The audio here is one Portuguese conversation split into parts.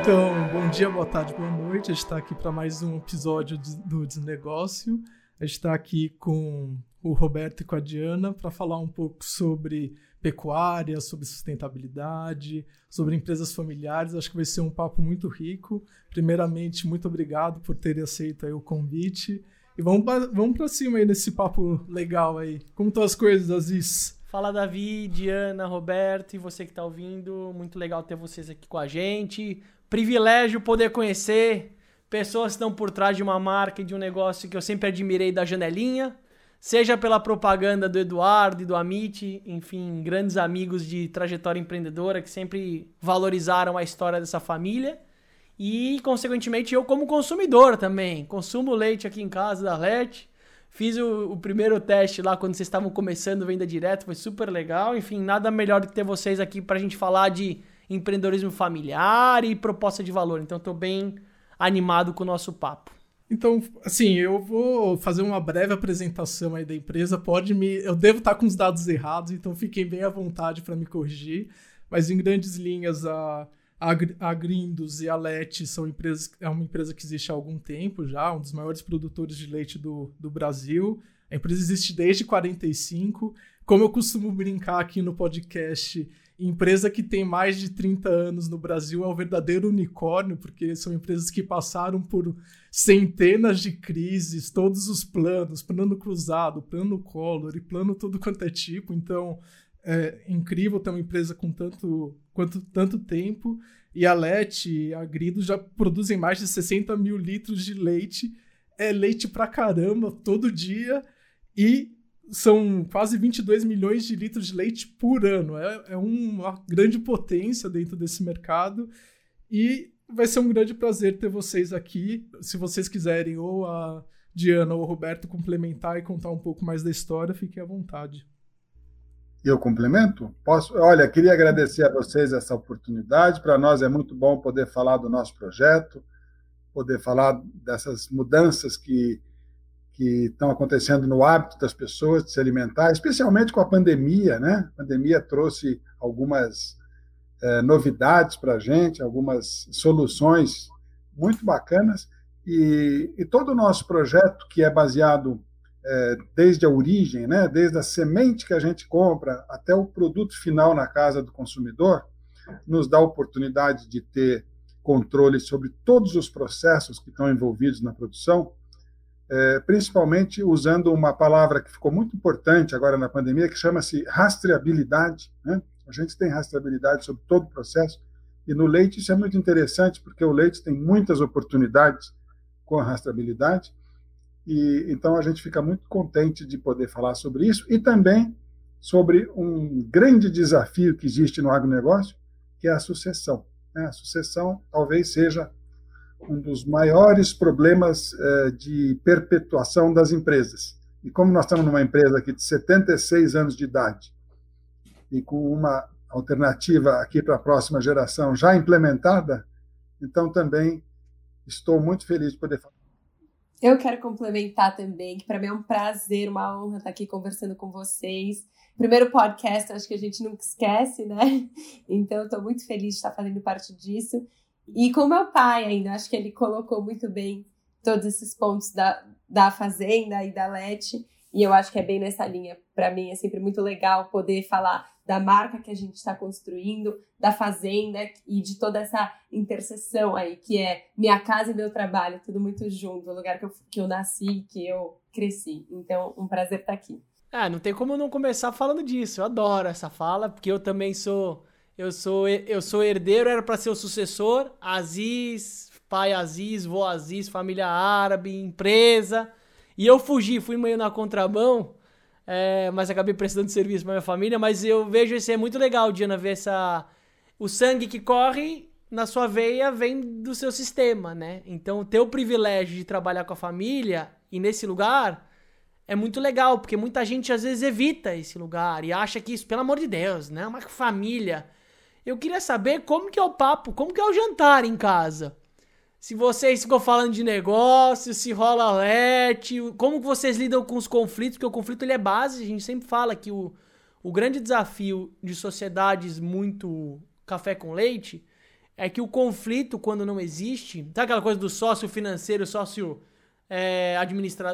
Então, bom dia, boa tarde, boa noite. A gente está aqui para mais um episódio do Desnegócio. A gente está aqui com o Roberto e com a Diana para falar um pouco sobre pecuária, sobre sustentabilidade, sobre empresas familiares. Acho que vai ser um papo muito rico. Primeiramente, muito obrigado por terem aceito o convite. E vamos, vamos para cima aí nesse papo legal aí. Como estão as coisas, Aziz? Fala Davi, Diana, Roberto e você que está ouvindo. Muito legal ter vocês aqui com a gente privilégio poder conhecer pessoas que estão por trás de uma marca e de um negócio que eu sempre admirei da janelinha, seja pela propaganda do Eduardo e do Amit, enfim, grandes amigos de trajetória empreendedora que sempre valorizaram a história dessa família. E, consequentemente, eu como consumidor também. Consumo leite aqui em casa da Let. Fiz o, o, primeiro teste lá quando vocês estavam começando venda direto, foi super legal. Enfim, nada melhor do que ter vocês aqui para a gente falar de empreendedorismo familiar e proposta de valor. Então, estou bem animado com o nosso papo. Então, assim, eu vou fazer uma breve apresentação aí da empresa. Pode me. Eu devo estar com os dados errados, então fiquem bem à vontade para me corrigir. Mas, em grandes linhas, a, a Grindos e a Let são empresas, é uma empresa que existe há algum tempo já, um dos maiores produtores de leite do, do Brasil. A empresa existe desde 45. Como eu costumo brincar aqui no podcast, empresa que tem mais de 30 anos no Brasil é o verdadeiro unicórnio, porque são empresas que passaram por centenas de crises, todos os planos, plano cruzado, plano Collor e plano todo quanto é tipo. Então, é incrível ter uma empresa com tanto, quanto, tanto tempo. E a Let e a Grido já produzem mais de 60 mil litros de leite. É leite pra caramba todo dia. E são quase 22 milhões de litros de leite por ano. É, é uma grande potência dentro desse mercado e vai ser um grande prazer ter vocês aqui. Se vocês quiserem, ou a Diana ou o Roberto complementar e contar um pouco mais da história, fiquem à vontade. Eu complemento? Posso? Olha, queria agradecer a vocês essa oportunidade. Para nós é muito bom poder falar do nosso projeto, poder falar dessas mudanças que que estão acontecendo no hábito das pessoas de se alimentar, especialmente com a pandemia, né? A pandemia trouxe algumas é, novidades para a gente, algumas soluções muito bacanas, e, e, todo o nosso projeto, que é baseado desde a origem, né? desde a semente que a gente compra até o produto final na casa do consumidor, nos dá a oportunidade de ter controle sobre todos os processos que estão envolvidos na produção, é, principalmente usando uma palavra que ficou muito importante agora na pandemia, que chama-se rastreabilidade. Né? A gente tem rastreabilidade sobre todo o processo, e no leite isso é muito interessante, porque o leite tem muitas oportunidades com a rastreabilidade, e então a gente fica muito contente de poder falar sobre isso, e também sobre um grande desafio que existe no agronegócio, que é a sucessão. Né? A sucessão talvez seja um dos maiores problemas eh, de perpetuação das empresas. E como nós estamos numa empresa aqui de 76 anos de idade e com uma alternativa aqui para a próxima geração já implementada, então também estou muito feliz de poder falar. Eu quero complementar também, que para mim é um prazer, uma honra estar aqui conversando com vocês. Primeiro podcast, acho que a gente nunca esquece, né? Então, estou muito feliz de estar fazendo parte disso. E com meu pai ainda, acho que ele colocou muito bem todos esses pontos da, da Fazenda e da Lete. E eu acho que é bem nessa linha. Para mim é sempre muito legal poder falar da marca que a gente está construindo, da fazenda e de toda essa interseção aí, que é minha casa e meu trabalho, tudo muito junto, o lugar que eu, que eu nasci, que eu cresci. Então, um prazer estar aqui. Ah, não tem como não começar falando disso. Eu adoro essa fala, porque eu também sou eu sou, eu sou herdeiro, era para ser o sucessor. Aziz, pai Aziz, vô Aziz, família árabe, empresa. E eu fugi, fui meio na contramão, é, mas acabei prestando serviço para minha família. Mas eu vejo isso é muito legal, Diana, ver essa. O sangue que corre na sua veia vem do seu sistema, né? Então, ter o privilégio de trabalhar com a família e nesse lugar é muito legal, porque muita gente às vezes evita esse lugar e acha que isso, pelo amor de Deus, né? Uma família. Eu queria saber como que é o papo, como que é o jantar em casa. Se vocês ficam falando de negócio, se rola alerte, como vocês lidam com os conflitos, porque o conflito ele é base, a gente sempre fala que o, o grande desafio de sociedades muito café com leite é que o conflito, quando não existe, sabe aquela coisa do sócio financeiro, sócio é,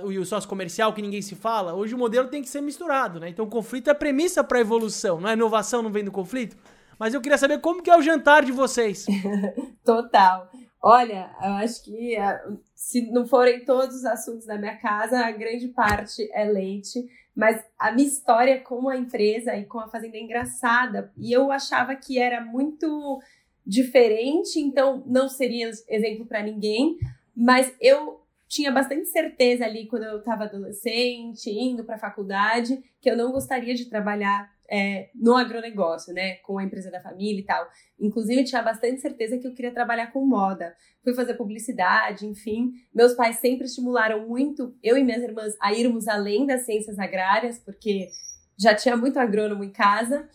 e o sócio comercial que ninguém se fala? Hoje o modelo tem que ser misturado, né? Então o conflito é premissa para evolução, não é inovação, não vem do conflito. Mas eu queria saber como que é o jantar de vocês. Total. Olha, eu acho que ah, se não forem todos os assuntos da minha casa, a grande parte é leite. Mas a minha história com a empresa e com a fazenda é engraçada. E eu achava que era muito diferente, então não seria exemplo para ninguém. Mas eu tinha bastante certeza ali quando eu estava adolescente, indo para a faculdade, que eu não gostaria de trabalhar é, no agronegócio, né? Com a empresa da família e tal. Inclusive, tinha bastante certeza que eu queria trabalhar com moda. Fui fazer publicidade, enfim. Meus pais sempre estimularam muito eu e minhas irmãs a irmos além das ciências agrárias, porque já tinha muito agrônomo em casa.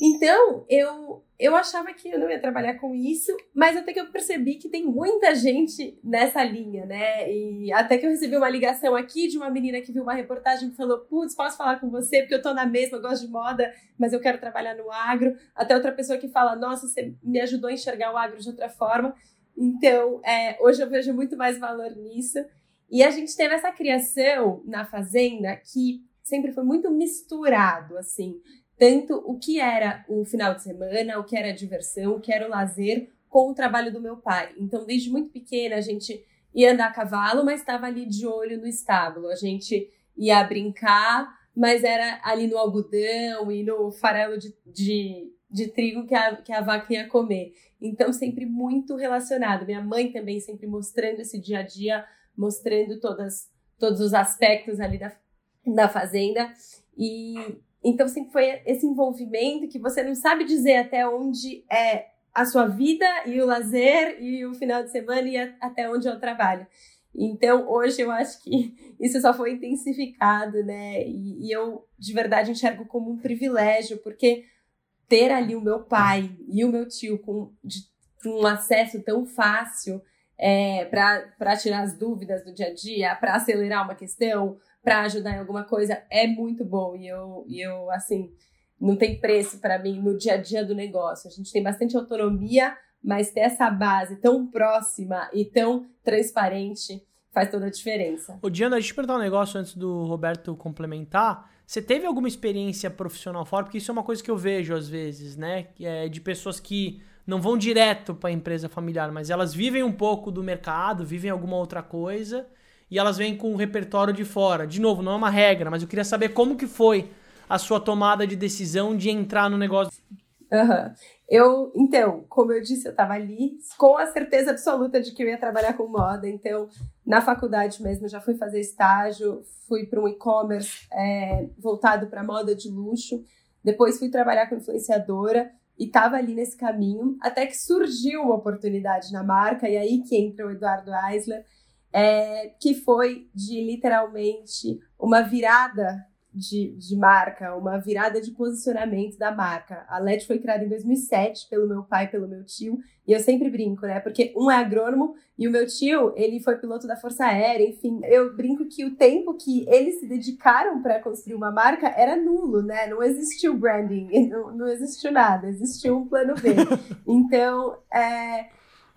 Então, eu, eu achava que eu não ia trabalhar com isso, mas até que eu percebi que tem muita gente nessa linha, né? E até que eu recebi uma ligação aqui de uma menina que viu uma reportagem que falou: Putz, posso falar com você? Porque eu tô na mesma, eu gosto de moda, mas eu quero trabalhar no agro. Até outra pessoa que fala: Nossa, você me ajudou a enxergar o agro de outra forma. Então, é, hoje eu vejo muito mais valor nisso. E a gente teve essa criação na fazenda que sempre foi muito misturado, assim tanto o que era o final de semana, o que era a diversão, o que era o lazer com o trabalho do meu pai. Então, desde muito pequena, a gente ia andar a cavalo, mas estava ali de olho no estábulo. A gente ia brincar, mas era ali no algodão e no farelo de, de, de trigo que a, que a vaca ia comer. Então, sempre muito relacionado. Minha mãe também sempre mostrando esse dia a dia, mostrando todas, todos os aspectos ali da, da fazenda. E, então, sempre foi esse envolvimento que você não sabe dizer até onde é a sua vida e o lazer e o final de semana e até onde é o trabalho. Então, hoje eu acho que isso só foi intensificado, né? E, e eu, de verdade, enxergo como um privilégio, porque ter ali o meu pai e o meu tio com de, um acesso tão fácil é, para tirar as dúvidas do dia a dia, para acelerar uma questão, para ajudar em alguma coisa é muito bom. E eu, e eu assim, não tem preço para mim no dia a dia do negócio. A gente tem bastante autonomia, mas ter essa base tão próxima e tão transparente faz toda a diferença. Ô, Diana, deixa eu perguntar um negócio antes do Roberto complementar. Você teve alguma experiência profissional fora? Porque isso é uma coisa que eu vejo às vezes, né? É de pessoas que não vão direto para a empresa familiar, mas elas vivem um pouco do mercado, vivem alguma outra coisa e elas vêm com o repertório de fora. De novo, não é uma regra, mas eu queria saber como que foi a sua tomada de decisão de entrar no negócio. Uhum. Eu, então, como eu disse, eu estava ali com a certeza absoluta de que eu ia trabalhar com moda. Então, na faculdade mesmo, já fui fazer estágio, fui para um e-commerce é, voltado para moda de luxo. Depois fui trabalhar com influenciadora e estava ali nesse caminho, até que surgiu uma oportunidade na marca, e aí que entra o Eduardo Eisler, é, que foi de literalmente uma virada de, de, marca, uma virada de posicionamento da marca. A LED foi criada em 2007 pelo meu pai pelo meu tio, e eu sempre brinco, né? Porque um é agrônomo e o meu tio, ele foi piloto da Força Aérea, enfim. Eu brinco que o tempo que eles se dedicaram para construir uma marca era nulo, né? Não existiu branding, não, não existiu nada, existiu um plano B. Então, é,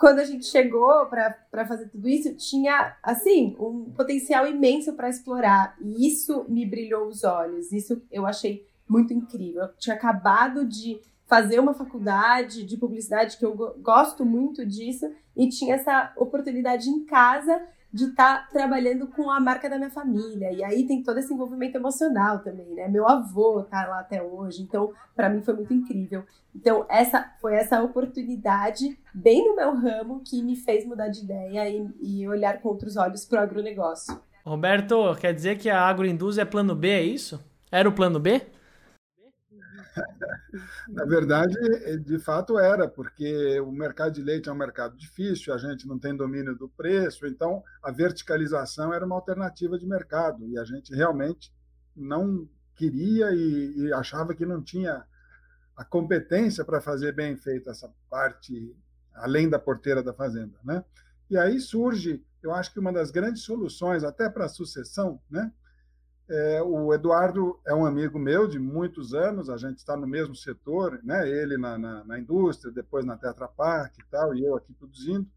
quando a gente chegou para fazer tudo isso, tinha, assim, um potencial imenso para explorar. E isso me brilhou os olhos. Isso eu achei muito incrível. Eu tinha acabado de fazer uma faculdade de publicidade, que eu gosto muito disso, e tinha essa oportunidade em casa de estar tá trabalhando com a marca da minha família. E aí tem todo esse envolvimento emocional também, né? Meu avô tá lá até hoje, então para mim foi muito incrível. Então essa foi essa oportunidade bem no meu ramo que me fez mudar de ideia e, e olhar com outros olhos para o agronegócio. Roberto, quer dizer que a agroindústria é plano B, é isso? Era o plano B? Na verdade, de fato era, porque o mercado de leite é um mercado difícil, a gente não tem domínio do preço, então a verticalização era uma alternativa de mercado e a gente realmente não queria e, e achava que não tinha a competência para fazer bem feita essa parte além da porteira da fazenda, né? E aí surge, eu acho que uma das grandes soluções, até para a sucessão, né? É, o Eduardo é um amigo meu de muitos anos, a gente está no mesmo setor, né? ele na, na, na, indústria, depois na Tetra Pak e tal, e eu aqui produzindo.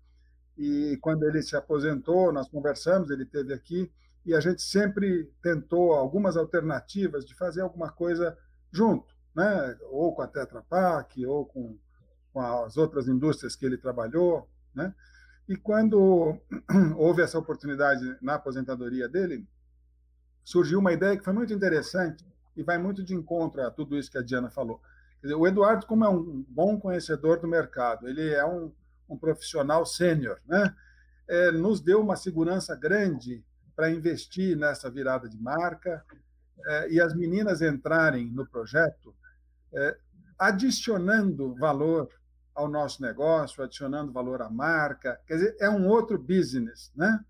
E quando ele se aposentou, nós conversamos, ele teve aqui, e a gente sempre tentou algumas alternativas de fazer alguma coisa junto, né? ou com a Tetra Pak, ou com, com as outras indústrias que ele trabalhou. Né? E quando houve essa oportunidade na aposentadoria dele, surgiu uma ideia que foi muito interessante e vai muito de encontro a tudo isso que a Diana falou. Dizer, o Eduardo, como é um bom conhecedor do mercado, ele é um, um profissional sênior, né? É, nos deu uma segurança grande para investir nessa virada de marca é, e as meninas entrarem no projeto, é, adicionando valor ao nosso negócio, adicionando valor à marca. Quer dizer, é um outro business, né?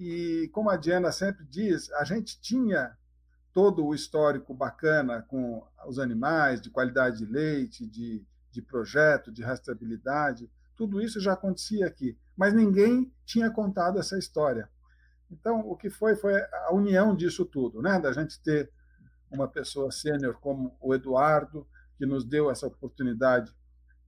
E, como a Diana sempre diz, a gente tinha todo o histórico bacana com os animais, de qualidade de leite, de, de projeto, de rastreabilidade, tudo isso já acontecia aqui, mas ninguém tinha contado essa história. Então, o que foi foi a união disso tudo, né? Da gente ter uma pessoa sênior como o Eduardo, que nos deu essa oportunidade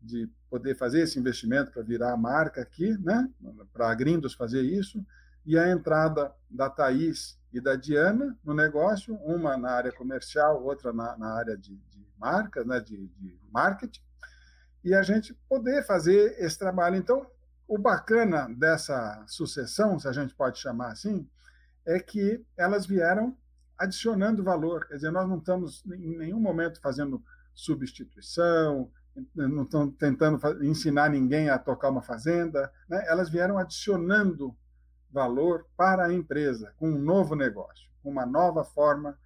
de poder fazer esse investimento para virar a marca aqui, né? Para a Grindos fazer isso e a entrada da Thaís e da Diana no negócio, uma na área comercial, outra na, na área de, de marcas, né, de, de marketing, e a gente poder fazer esse trabalho. Então, o bacana dessa sucessão, se a gente pode chamar assim, é que elas vieram adicionando valor. Quer dizer, nós não estamos em nenhum momento fazendo substituição, não estamos tentando ensinar ninguém a tocar uma fazenda. Né? Elas vieram adicionando valor para a empresa, com um novo negócio, com uma nova forma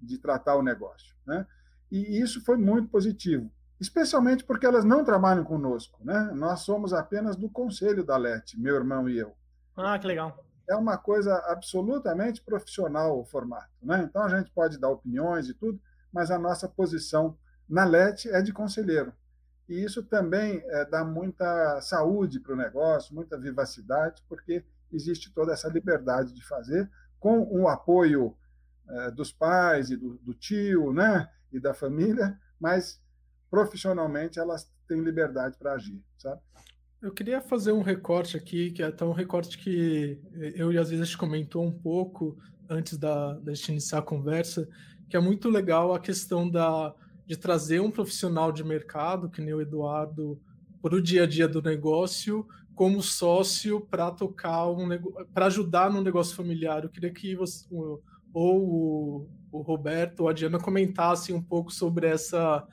de tratar o negócio. Né? E isso foi muito positivo, especialmente porque elas não trabalham conosco. Né? Nós somos apenas do conselho da LET, meu irmão e eu. Ah, que legal. É uma coisa absolutamente profissional o formato. Né? Então a gente pode dar opiniões e tudo, mas a nossa posição na LET é de conselheiro. E isso também é, dá muita saúde para o negócio, muita vivacidade, porque existe toda essa liberdade de fazer, com o apoio é, dos pais e do, do, tio né, e da família, mas profissionalmente elas têm liberdade para agir, sabe? Eu queria fazer um recorte aqui, que é até um recorte que eu e às vezes comentou um pouco antes da, da gente iniciar a conversa, que é muito legal a questão da, de trazer um profissional de mercado, que nem o Eduardo, para o dia a dia do negócio, como sócio para tocar um para ajudar no negócio familiar. Eu queria que você, ou o, o Roberto ou a Diana comentassem um pouco sobre essa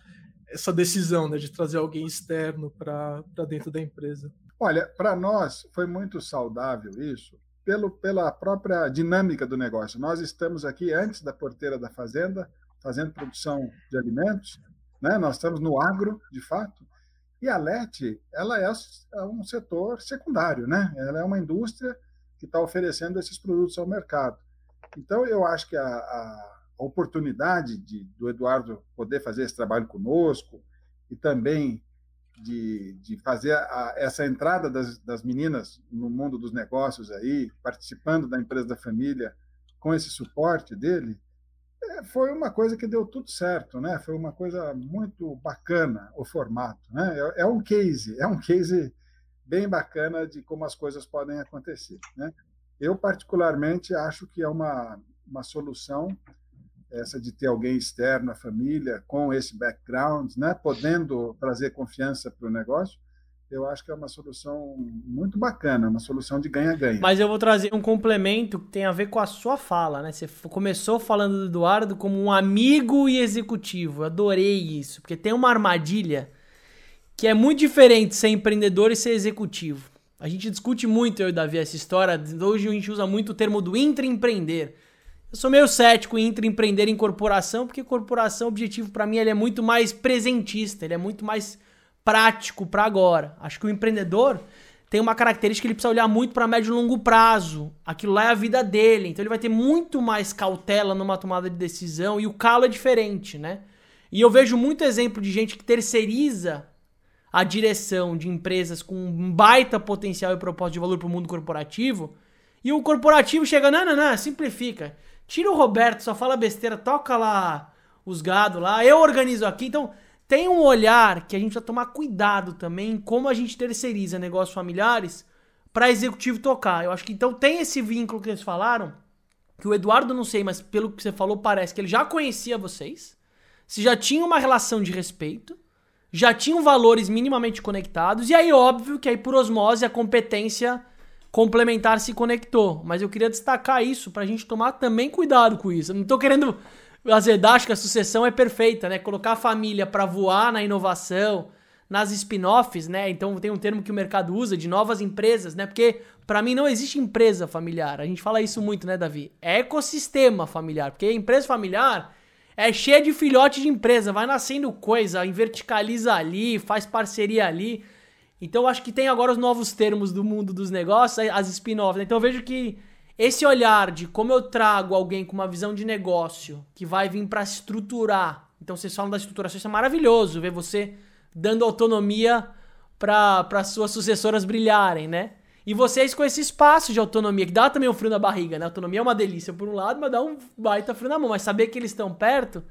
essa decisão né, de trazer alguém externo para dentro da empresa. Olha, para nós foi muito saudável isso, pelo, pela própria dinâmica do negócio. Nós estamos aqui antes da porteira da fazenda, fazendo produção de alimentos, né? nós estamos no agro, de fato, e a LET, ela é, é um setor secundário, né? Ela é uma indústria que está oferecendo esses produtos ao mercado. Então, eu acho que a, a oportunidade de, do Eduardo poder fazer esse trabalho conosco e também de, de fazer a, essa entrada das, das meninas no mundo dos negócios aí, participando da empresa da família, com esse suporte dele, foi uma coisa que deu tudo certo, né? Foi uma coisa muito bacana o formato, né? É, é um case, é um case bem bacana de como as coisas podem acontecer, né? Eu particularmente acho que é uma uma solução essa de ter alguém externo à família com esse background, né? Podendo trazer confiança para o negócio eu acho que é uma solução muito bacana, uma solução de ganha-ganha. Mas eu vou trazer um complemento que tem a ver com a sua fala, né? Você começou falando do Eduardo como um amigo e executivo. Eu adorei isso, porque tem uma armadilha que é muito diferente ser empreendedor e ser executivo. A gente discute muito, eu e Davi, essa história. Hoje a gente usa muito o termo do intraempreender. Eu sou meio cético em intraempreender em corporação, porque corporação, objetivo para mim, ele é muito mais presentista, ele é muito mais prático para agora. Acho que o empreendedor tem uma característica que ele precisa olhar muito para médio e longo prazo. Aquilo lá é a vida dele, então ele vai ter muito mais cautela numa tomada de decisão e o calo é diferente, né? E eu vejo muito exemplo de gente que terceiriza a direção de empresas com um baita potencial e propósito de valor para o mundo corporativo, e o corporativo chega, não, não, não, simplifica. Tira o Roberto, só fala besteira, toca lá os gados lá, eu organizo aqui. Então, tem um olhar que a gente vai tomar cuidado também como a gente terceiriza negócios familiares para executivo tocar. Eu acho que então tem esse vínculo que eles falaram, que o Eduardo não sei, mas pelo que você falou parece que ele já conhecia vocês, se já tinha uma relação de respeito, já tinham valores minimamente conectados e aí óbvio que aí por osmose a competência complementar se conectou. Mas eu queria destacar isso pra gente tomar também cuidado com isso. Eu não tô querendo azedar, acho que a sucessão é perfeita, né? Colocar a família para voar na inovação, nas spin-offs, né? Então tem um termo que o mercado usa de novas empresas, né? Porque para mim não existe empresa familiar. A gente fala isso muito, né, Davi? É ecossistema familiar, porque empresa familiar é cheia de filhote de empresa, vai nascendo coisa, verticaliza ali, faz parceria ali. Então acho que tem agora os novos termos do mundo dos negócios, as spin-offs. Né? Então vejo que esse olhar de como eu trago alguém com uma visão de negócio que vai vir para estruturar. Então vocês falam da estruturação, isso é maravilhoso, ver você dando autonomia para suas sucessoras brilharem, né? E vocês com esse espaço de autonomia, que dá também um frio na barriga, né? autonomia é uma delícia por um lado, mas dá um baita frio na mão. Mas saber que eles estão perto,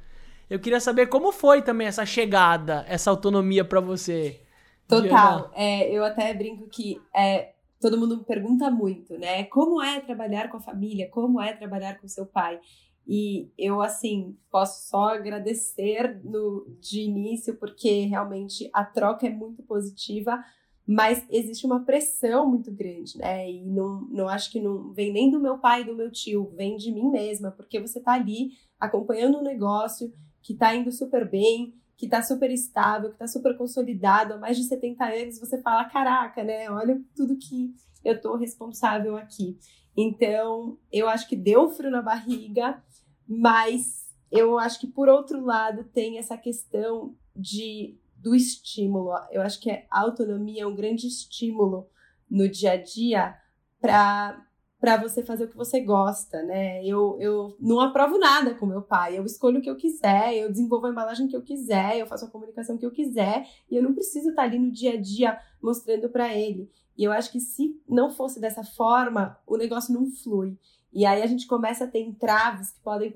eu queria saber como foi também essa chegada, essa autonomia para você. Total. É, eu até brinco que é, todo mundo pergunta muito, né? Como é trabalhar com a família? Como é trabalhar com seu pai? E eu, assim, posso só agradecer no, de início, porque realmente a troca é muito positiva, mas existe uma pressão muito grande, né? E não, não acho que não vem nem do meu pai e do meu tio, vem de mim mesma, porque você tá ali acompanhando um negócio que tá indo super bem, que está super estável, que está super consolidado há mais de 70 anos, você fala, caraca, né? Olha tudo que eu estou responsável aqui. Então, eu acho que deu frio na barriga, mas eu acho que, por outro lado, tem essa questão de do estímulo. Eu acho que a autonomia é um grande estímulo no dia a dia para para você fazer o que você gosta, né? Eu, eu não aprovo nada com meu pai, eu escolho o que eu quiser, eu desenvolvo a embalagem que eu quiser, eu faço a comunicação que eu quiser, e eu não preciso estar ali no dia a dia mostrando para ele. E eu acho que se não fosse dessa forma, o negócio não flui. E aí a gente começa a ter entraves que podem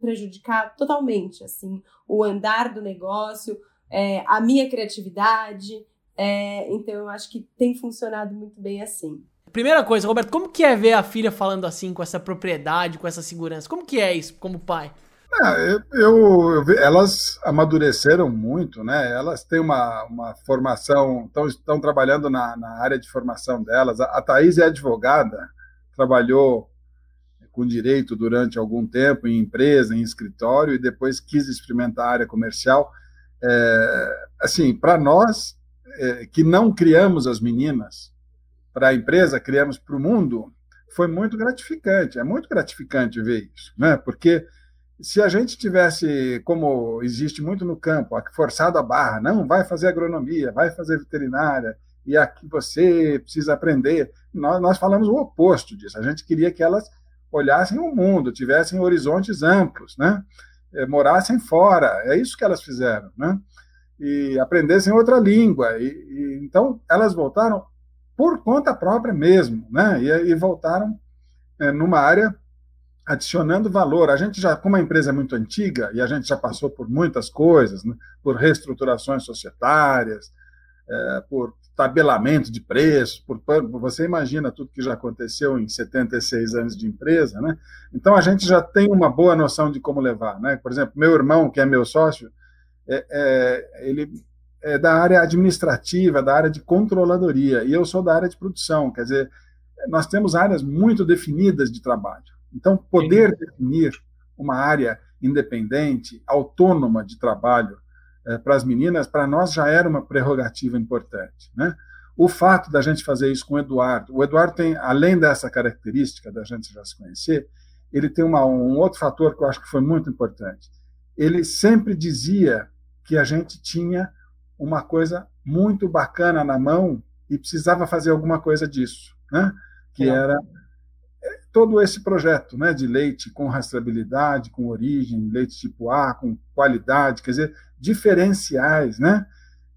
prejudicar totalmente, assim, o andar do negócio, é, a minha criatividade. É, então eu acho que tem funcionado muito bem assim. Primeira coisa, Roberto, como que é ver a filha falando assim, com essa propriedade, com essa segurança? Como que é isso, como pai? É, eu, eu, elas amadureceram muito, né? Elas têm uma, uma formação, estão, estão trabalhando na, na área de formação delas. A, a Thaís é advogada, trabalhou com direito durante algum tempo em empresa, em escritório, e depois quis experimentar a área comercial. É, assim, para nós é, que não criamos as meninas, para a empresa, criamos para o mundo, foi muito gratificante. É muito gratificante ver isso, né? Porque se a gente tivesse, como existe muito no campo, forçado a barra, não, vai fazer agronomia, vai fazer veterinária, e aqui você precisa aprender. Nós, nós falamos o oposto disso. A gente queria que elas olhassem o mundo, tivessem horizontes amplos, né? É, morassem fora. É isso que elas fizeram, né? E aprendessem outra língua. E, e então elas voltaram por conta própria mesmo, né? E, e voltaram é, numa área adicionando valor. A gente já, como a empresa é muito antiga e a gente já passou por muitas coisas, né? por reestruturações societárias, é, por tabelamento de preços, por, você imagina tudo que já aconteceu em 76 anos de empresa, né? Então a gente já tem uma boa noção de como levar, né? Por exemplo, meu irmão, que é meu sócio, é, é, ele é, da área administrativa, da área de controladoria, e eu sou da área de produção, quer dizer, nós temos áreas muito definidas de trabalho. Então, poder Sim. definir uma área independente, autônoma de trabalho é, para as meninas, para nós já era uma prerrogativa importante. Né? O fato da gente fazer isso com o Eduardo, o Eduardo tem, além dessa característica da gente já se conhecer, ele tem uma, um outro fator que eu acho que foi muito importante. Ele sempre dizia que a gente tinha uma coisa muito bacana na mão e precisava fazer alguma coisa disso, né? que era é, todo esse projeto né, de leite com rastreabilidade, com origem, leite tipo A, com qualidade, quer dizer, diferenciais, né?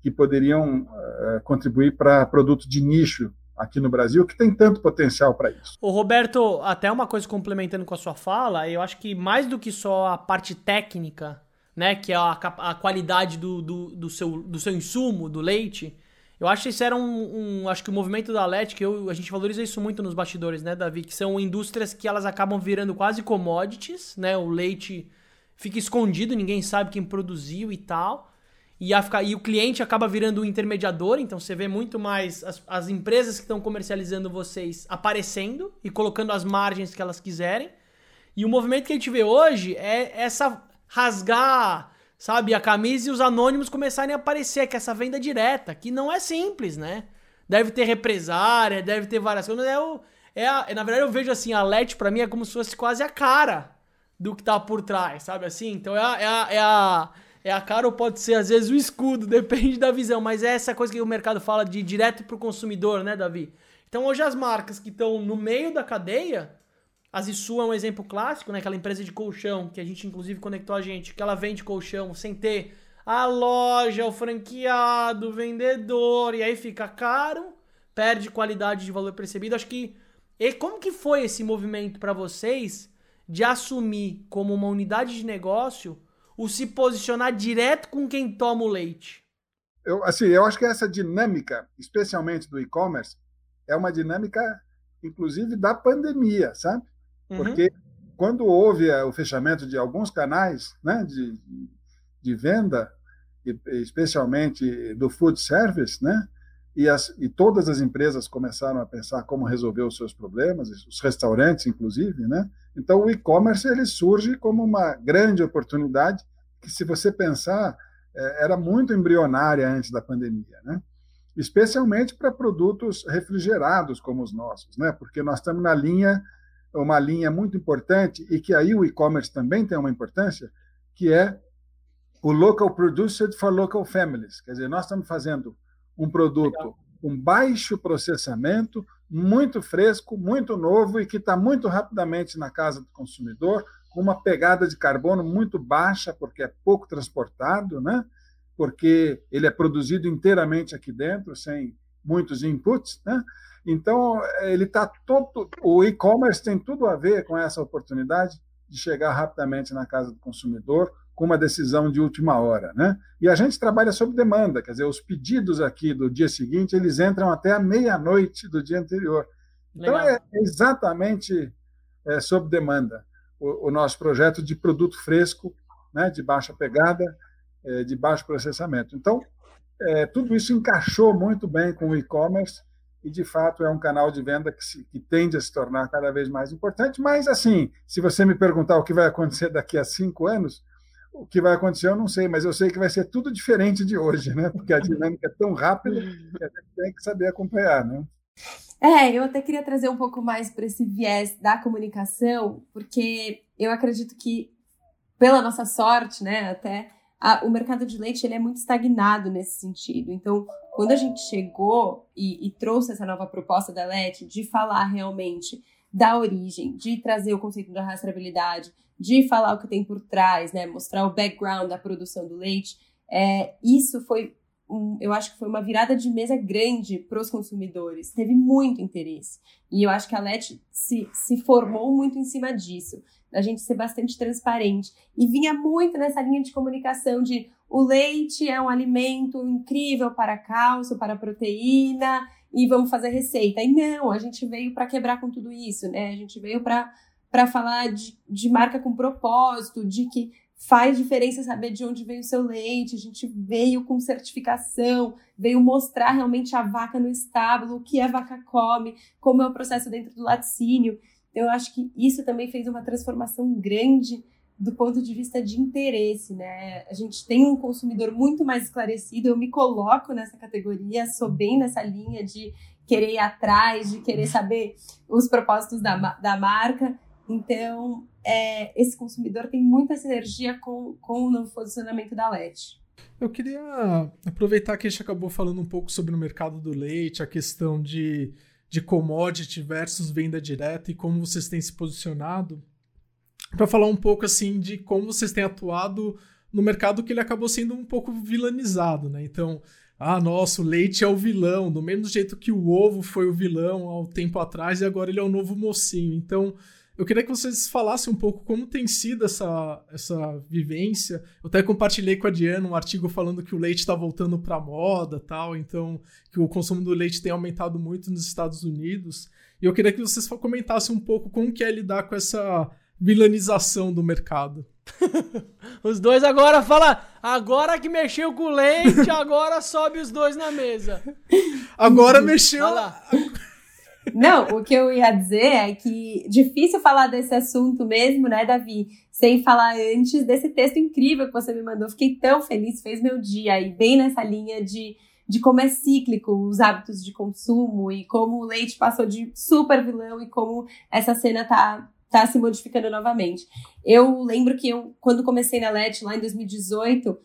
que poderiam uh, contribuir para produtos de nicho aqui no Brasil, que tem tanto potencial para isso. O Roberto, até uma coisa complementando com a sua fala, eu acho que mais do que só a parte técnica, né, que é a, a qualidade do, do, do, seu, do seu insumo, do leite, eu acho que isso era um, um, acho que o movimento da LET, que eu, a gente valoriza isso muito nos bastidores, né, Davi, que são indústrias que elas acabam virando quase commodities, né, o leite fica escondido, ninguém sabe quem produziu e tal, e, a, e o cliente acaba virando um intermediador, então você vê muito mais as, as empresas que estão comercializando vocês aparecendo e colocando as margens que elas quiserem, e o movimento que a gente vê hoje é essa rasgar sabe, a camisa e os anônimos começarem a aparecer, que essa venda direta, que não é simples, né? Deve ter represária, deve ter várias coisas, é o. É a, na verdade, eu vejo assim, a LED para mim é como se fosse quase a cara do que tá por trás, sabe assim? Então é a, é a, é a, é a cara ou pode ser às vezes o escudo, depende da visão, mas é essa coisa que o mercado fala de direto pro consumidor, né, Davi? Então hoje as marcas que estão no meio da cadeia, a Zissu é um exemplo clássico, né? Aquela empresa de colchão que a gente inclusive conectou a gente, que ela vende colchão sem ter a loja, o franqueado, o vendedor, e aí fica caro, perde qualidade de valor percebido. Acho que e como que foi esse movimento para vocês de assumir como uma unidade de negócio o se posicionar direto com quem toma o leite? Eu, assim, eu acho que essa dinâmica, especialmente do e-commerce, é uma dinâmica, inclusive, da pandemia, sabe? Uhum. Porque quando houve o fechamento de alguns canais né, de, de venda, especialmente do food service, né, e, as, e todas as empresas começaram a pensar como resolver os seus problemas, os restaurantes, inclusive, né? Então, o e-commerce ele surge como uma grande oportunidade que, se você pensar, é, era muito embrionária antes da pandemia, né? Especialmente para produtos refrigerados como os nossos, né? Porque nós estamos na linha uma linha muito importante e que aí o e-commerce também tem uma importância, que é o local produced for local families. Quer dizer, nós estamos fazendo um produto com baixo processamento, muito fresco, muito novo e que está muito rapidamente na casa do consumidor, com uma pegada de carbono muito baixa, porque é pouco transportado, né? porque ele é produzido inteiramente aqui dentro, sem muitos inputs. Né? Então, ele está todo. O e-commerce tem tudo a ver com essa oportunidade de chegar rapidamente na casa do consumidor com uma decisão de última hora, né? E a gente trabalha sob demanda, quer dizer, os pedidos aqui do dia seguinte eles entram até a meia-noite do dia anterior. Então é exatamente é, sob demanda o, o, nosso projeto de produto fresco, né? De baixa pegada, é, de baixo processamento. Então é, tudo isso encaixou muito bem com o e-commerce e de fato é um canal de venda que, se, que, tende a se tornar cada vez mais importante. Mas, assim, se você me perguntar o que vai acontecer daqui a cinco anos, o que vai acontecer eu não sei, mas eu sei que vai ser tudo diferente de hoje, né? Porque a dinâmica é tão rápida que a gente tem que saber acompanhar, né? É, eu até queria trazer um pouco mais para esse viés da comunicação, porque eu acredito que, pela nossa sorte, né, até a, o mercado de leite ele é muito estagnado nesse sentido. Então, quando a gente chegou e, e trouxe essa nova proposta da LET de falar realmente da origem, de trazer o conceito da rastreabilidade, de falar o que tem por trás, né, mostrar o background da produção do leite, é, isso foi um, eu acho que foi uma virada de mesa grande para os consumidores. Teve muito interesse. E eu acho que a LET se, se formou muito em cima disso a gente ser bastante transparente. E vinha muito nessa linha de comunicação de o leite é um alimento incrível para cálcio, para proteína, e vamos fazer receita. E não, a gente veio para quebrar com tudo isso, né? A gente veio para falar de, de marca com propósito, de que faz diferença saber de onde veio o seu leite, a gente veio com certificação, veio mostrar realmente a vaca no estábulo, o que a vaca come, como é o processo dentro do laticínio. Eu acho que isso também fez uma transformação grande do ponto de vista de interesse, né? A gente tem um consumidor muito mais esclarecido, eu me coloco nessa categoria, sou bem nessa linha de querer ir atrás, de querer saber os propósitos da, da marca. Então, é, esse consumidor tem muita sinergia com, com o novo posicionamento da LED. Eu queria aproveitar que a gente acabou falando um pouco sobre o mercado do leite, a questão de de commodity versus venda direta e como vocês têm se posicionado, para falar um pouco assim de como vocês têm atuado no mercado que ele acabou sendo um pouco vilanizado, né? Então, ah, nossa, o leite é o vilão, do mesmo jeito que o ovo foi o vilão há um tempo atrás e agora ele é o novo mocinho. Então, eu queria que vocês falassem um pouco como tem sido essa, essa vivência. Eu até compartilhei com a Diana um artigo falando que o leite está voltando para moda, tal, então que o consumo do leite tem aumentado muito nos Estados Unidos. E eu queria que vocês comentassem um pouco como que é lidar com essa vilanização do mercado. os dois agora fala, agora que mexeu com o leite, agora sobe os dois na mesa. Agora mexeu. Não, o que eu ia dizer é que difícil falar desse assunto mesmo, né, Davi? Sem falar antes desse texto incrível que você me mandou. Fiquei tão feliz, fez meu dia. E bem nessa linha de, de como é cíclico os hábitos de consumo e como o leite passou de super vilão e como essa cena tá tá se modificando novamente. Eu lembro que eu, quando comecei na LET lá em 2018,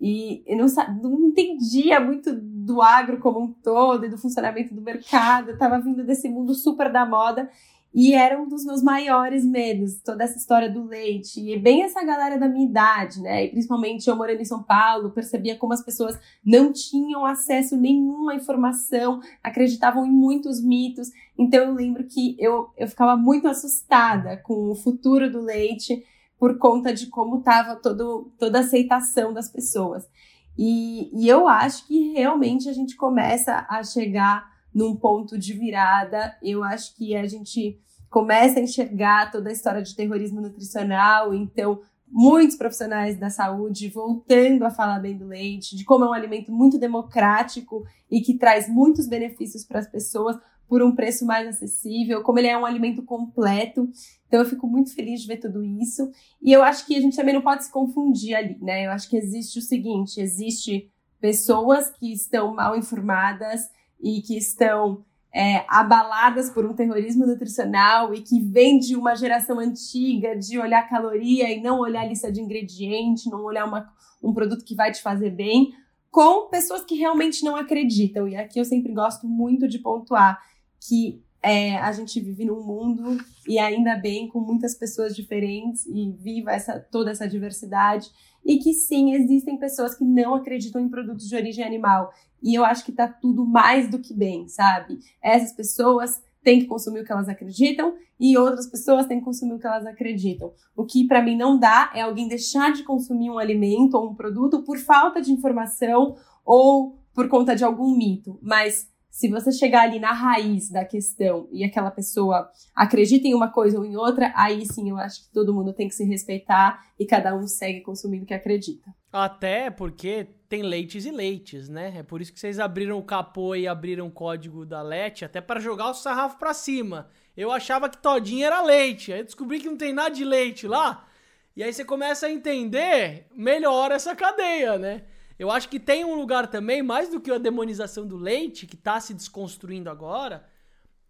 e eu não, não entendia muito do agro como um todo e do funcionamento do mercado, eu tava vindo desse mundo super da moda e era um dos meus maiores medos, toda essa história do leite. E bem essa galera da minha idade, né? E principalmente eu morando em São Paulo, percebia como as pessoas não tinham acesso nenhuma informação, acreditavam em muitos mitos. Então eu lembro que eu, eu ficava muito assustada com o futuro do leite por conta de como estava toda a aceitação das pessoas. E, e eu acho que realmente a gente começa a chegar num ponto de virada. Eu acho que a gente começa a enxergar toda a história de terrorismo nutricional, então muitos profissionais da saúde voltando a falar bem do leite, de como é um alimento muito democrático e que traz muitos benefícios para as pessoas por um preço mais acessível, como ele é um alimento completo. Então eu fico muito feliz de ver tudo isso. E eu acho que a gente também não pode se confundir ali, né? Eu acho que existe o seguinte, existe pessoas que estão mal informadas e que estão é, abaladas por um terrorismo nutricional e que vem de uma geração antiga de olhar caloria e não olhar lista de ingrediente, não olhar uma, um produto que vai te fazer bem, com pessoas que realmente não acreditam. E aqui eu sempre gosto muito de pontuar que é, a gente vive num mundo e ainda bem com muitas pessoas diferentes e viva essa, toda essa diversidade e que sim existem pessoas que não acreditam em produtos de origem animal e eu acho que tá tudo mais do que bem, sabe? Essas pessoas têm que consumir o que elas acreditam e outras pessoas têm que consumir o que elas acreditam. O que para mim não dá é alguém deixar de consumir um alimento ou um produto por falta de informação ou por conta de algum mito, mas se você chegar ali na raiz da questão e aquela pessoa acredita em uma coisa ou em outra, aí sim eu acho que todo mundo tem que se respeitar e cada um segue consumindo o que acredita. Até porque tem leites e leites, né? É por isso que vocês abriram o capô e abriram o código da LET, até para jogar o sarrafo para cima. Eu achava que todinho era leite, aí descobri que não tem nada de leite lá. E aí você começa a entender melhor essa cadeia, né? Eu acho que tem um lugar também, mais do que a demonização do leite, que está se desconstruindo agora,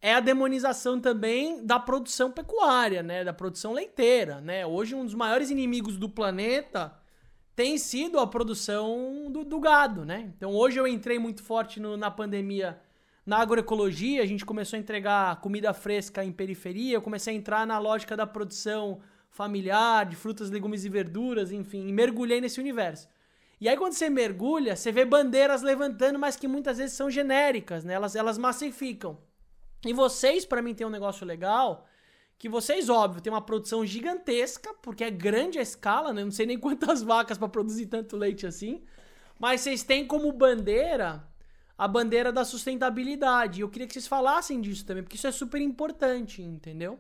é a demonização também da produção pecuária, né? Da produção leiteira, né? Hoje um dos maiores inimigos do planeta tem sido a produção do, do gado, né? Então hoje eu entrei muito forte no, na pandemia na agroecologia, a gente começou a entregar comida fresca em periferia, eu comecei a entrar na lógica da produção familiar, de frutas, legumes e verduras, enfim, e mergulhei nesse universo. E aí quando você mergulha, você vê bandeiras levantando, mas que muitas vezes são genéricas, né? Elas, elas massificam. E vocês, para mim, tem um negócio legal, que vocês, óbvio, tem uma produção gigantesca, porque é grande a escala, né? Não sei nem quantas vacas para produzir tanto leite assim. Mas vocês têm como bandeira a bandeira da sustentabilidade. Eu queria que vocês falassem disso também, porque isso é super importante, entendeu?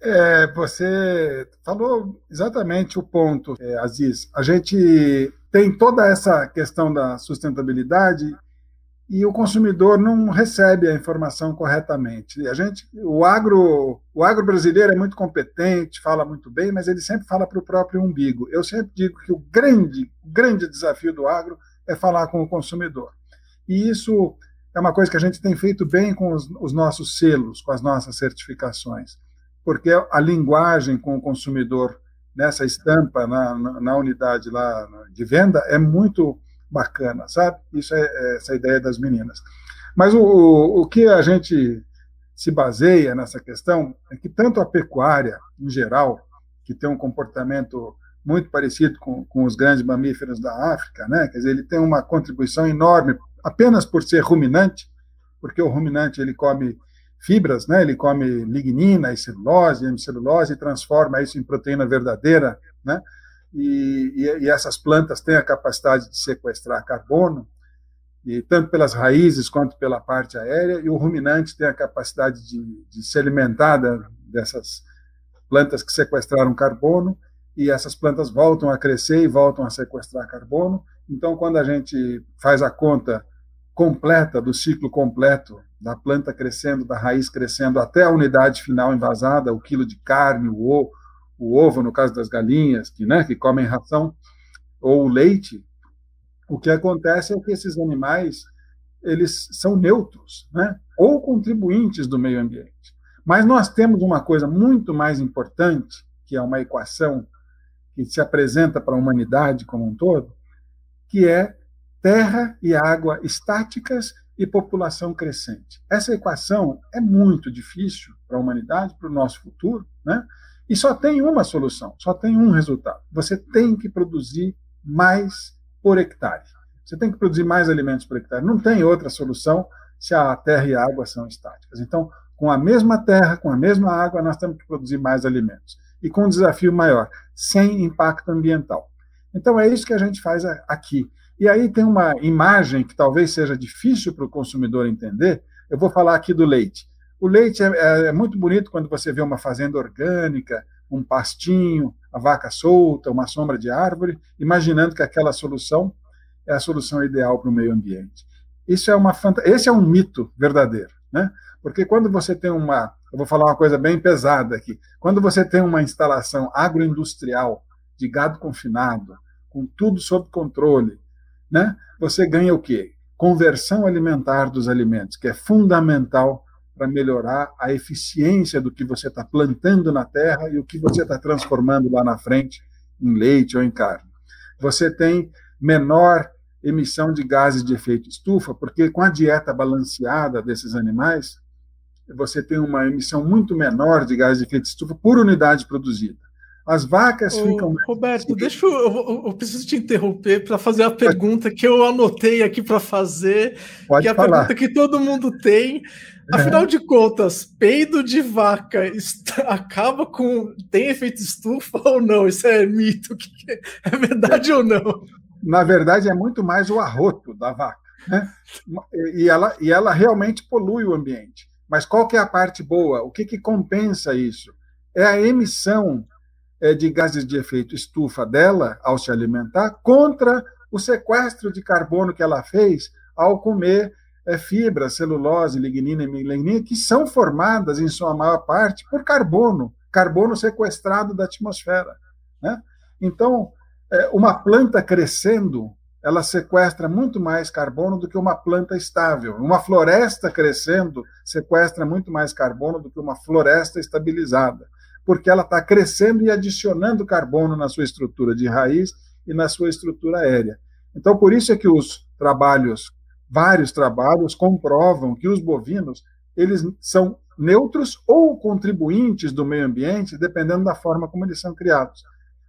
É, você falou exatamente o ponto, é, Aziz. A gente tem toda essa questão da sustentabilidade e o consumidor não recebe a informação corretamente. A gente, o agro, o agro brasileiro é muito competente, fala muito bem, mas ele sempre fala para o próprio umbigo. Eu sempre digo que o grande, grande desafio do agro é falar com o consumidor. E isso é uma coisa que a gente tem feito bem com os, os nossos selos, com as nossas certificações, porque a linguagem com o consumidor nessa estampa na, na, unidade lá de venda é muito bacana, sabe? Isso é, é essa ideia das meninas. Mas o, o que a gente se baseia nessa questão é que tanto a pecuária em geral, que tem um comportamento muito parecido com, com os grandes mamíferos da África, né? Quer dizer, ele tem uma contribuição enorme apenas por ser ruminante, porque o ruminante ele come fibras, né? Ele come lignina e celulose, hemicelulose e transforma isso em proteína verdadeira, né? E, e, e, essas plantas têm a capacidade de sequestrar carbono, e tanto pelas raízes quanto pela parte aérea, e o ruminante tem a capacidade de, de se alimentar dessas plantas que sequestraram carbono, e essas plantas voltam a crescer e voltam a sequestrar carbono. Então, quando a gente faz a conta completa do ciclo completo da planta crescendo, da raiz crescendo até a unidade final envasada, o quilo de carne, o ovo, o ovo no caso das galinhas, que, né, que comem ração, ou o leite, o que acontece é que esses animais eles são neutros, né, ou contribuintes do meio ambiente. Mas nós temos uma coisa muito mais importante, que é uma equação que se apresenta para a humanidade como um todo, que é terra e água estáticas e população crescente. Essa equação é muito difícil para a humanidade, para o nosso futuro, né? E só tem uma solução, só tem um resultado. Você tem que produzir mais por hectare. Você tem que produzir mais alimentos por hectare. Não tem outra solução se a terra e a água são estáticas. Então, com a mesma terra, com a mesma água, nós temos que produzir mais alimentos. E com um desafio maior, sem impacto ambiental. Então, é isso que a gente faz aqui. E aí tem uma imagem que talvez seja difícil para o consumidor entender. Eu vou falar aqui do leite. O leite é, é, é, muito bonito quando você vê uma fazenda orgânica, um pastinho, a vaca solta, uma sombra de árvore, imaginando que aquela solução é a solução ideal para o meio ambiente. Isso é uma fant... Esse é um mito verdadeiro, né? Porque quando você tem uma, eu vou falar uma coisa bem pesada aqui, quando você tem uma instalação agroindustrial de gado confinado, com tudo sob controle, né? Você ganha o quê? Conversão alimentar dos alimentos, que é fundamental para melhorar a eficiência do que você está plantando na terra e o que você está transformando lá na frente em leite ou em carne. Você tem menor emissão de gases de efeito estufa, porque com a dieta balanceada desses animais, você tem uma emissão muito menor de gases de efeito estufa por unidade produzida. As vacas Ô, ficam. Roberto, deixa eu, eu, eu preciso te interromper para fazer a pergunta que eu anotei aqui para fazer, Pode que é a falar. pergunta que todo mundo tem. Afinal é. de contas, peido de vaca está, acaba com. tem efeito estufa ou não? Isso é mito? É verdade é. ou não? Na verdade, é muito mais o arroto da vaca. Né? E, ela, e ela realmente polui o ambiente. Mas qual que é a parte boa? O que, que compensa isso? É a emissão é, de gases de efeito estufa dela ao se alimentar contra o sequestro de carbono que ela fez ao comer é, fibra, celulose, lignina e melanina, que são formadas, em sua maior parte, por carbono, carbono sequestrado da atmosfera. Né? Então, é, uma planta crescendo, ela sequestra muito mais carbono do que uma planta estável. Uma floresta crescendo sequestra muito mais carbono do que uma floresta estabilizada porque ela está crescendo e adicionando carbono na sua estrutura de raiz e na sua estrutura aérea. Então, por isso é que os trabalhos, vários trabalhos, comprovam que os bovinos eles são neutros ou contribuintes do meio ambiente, dependendo da forma como eles são criados.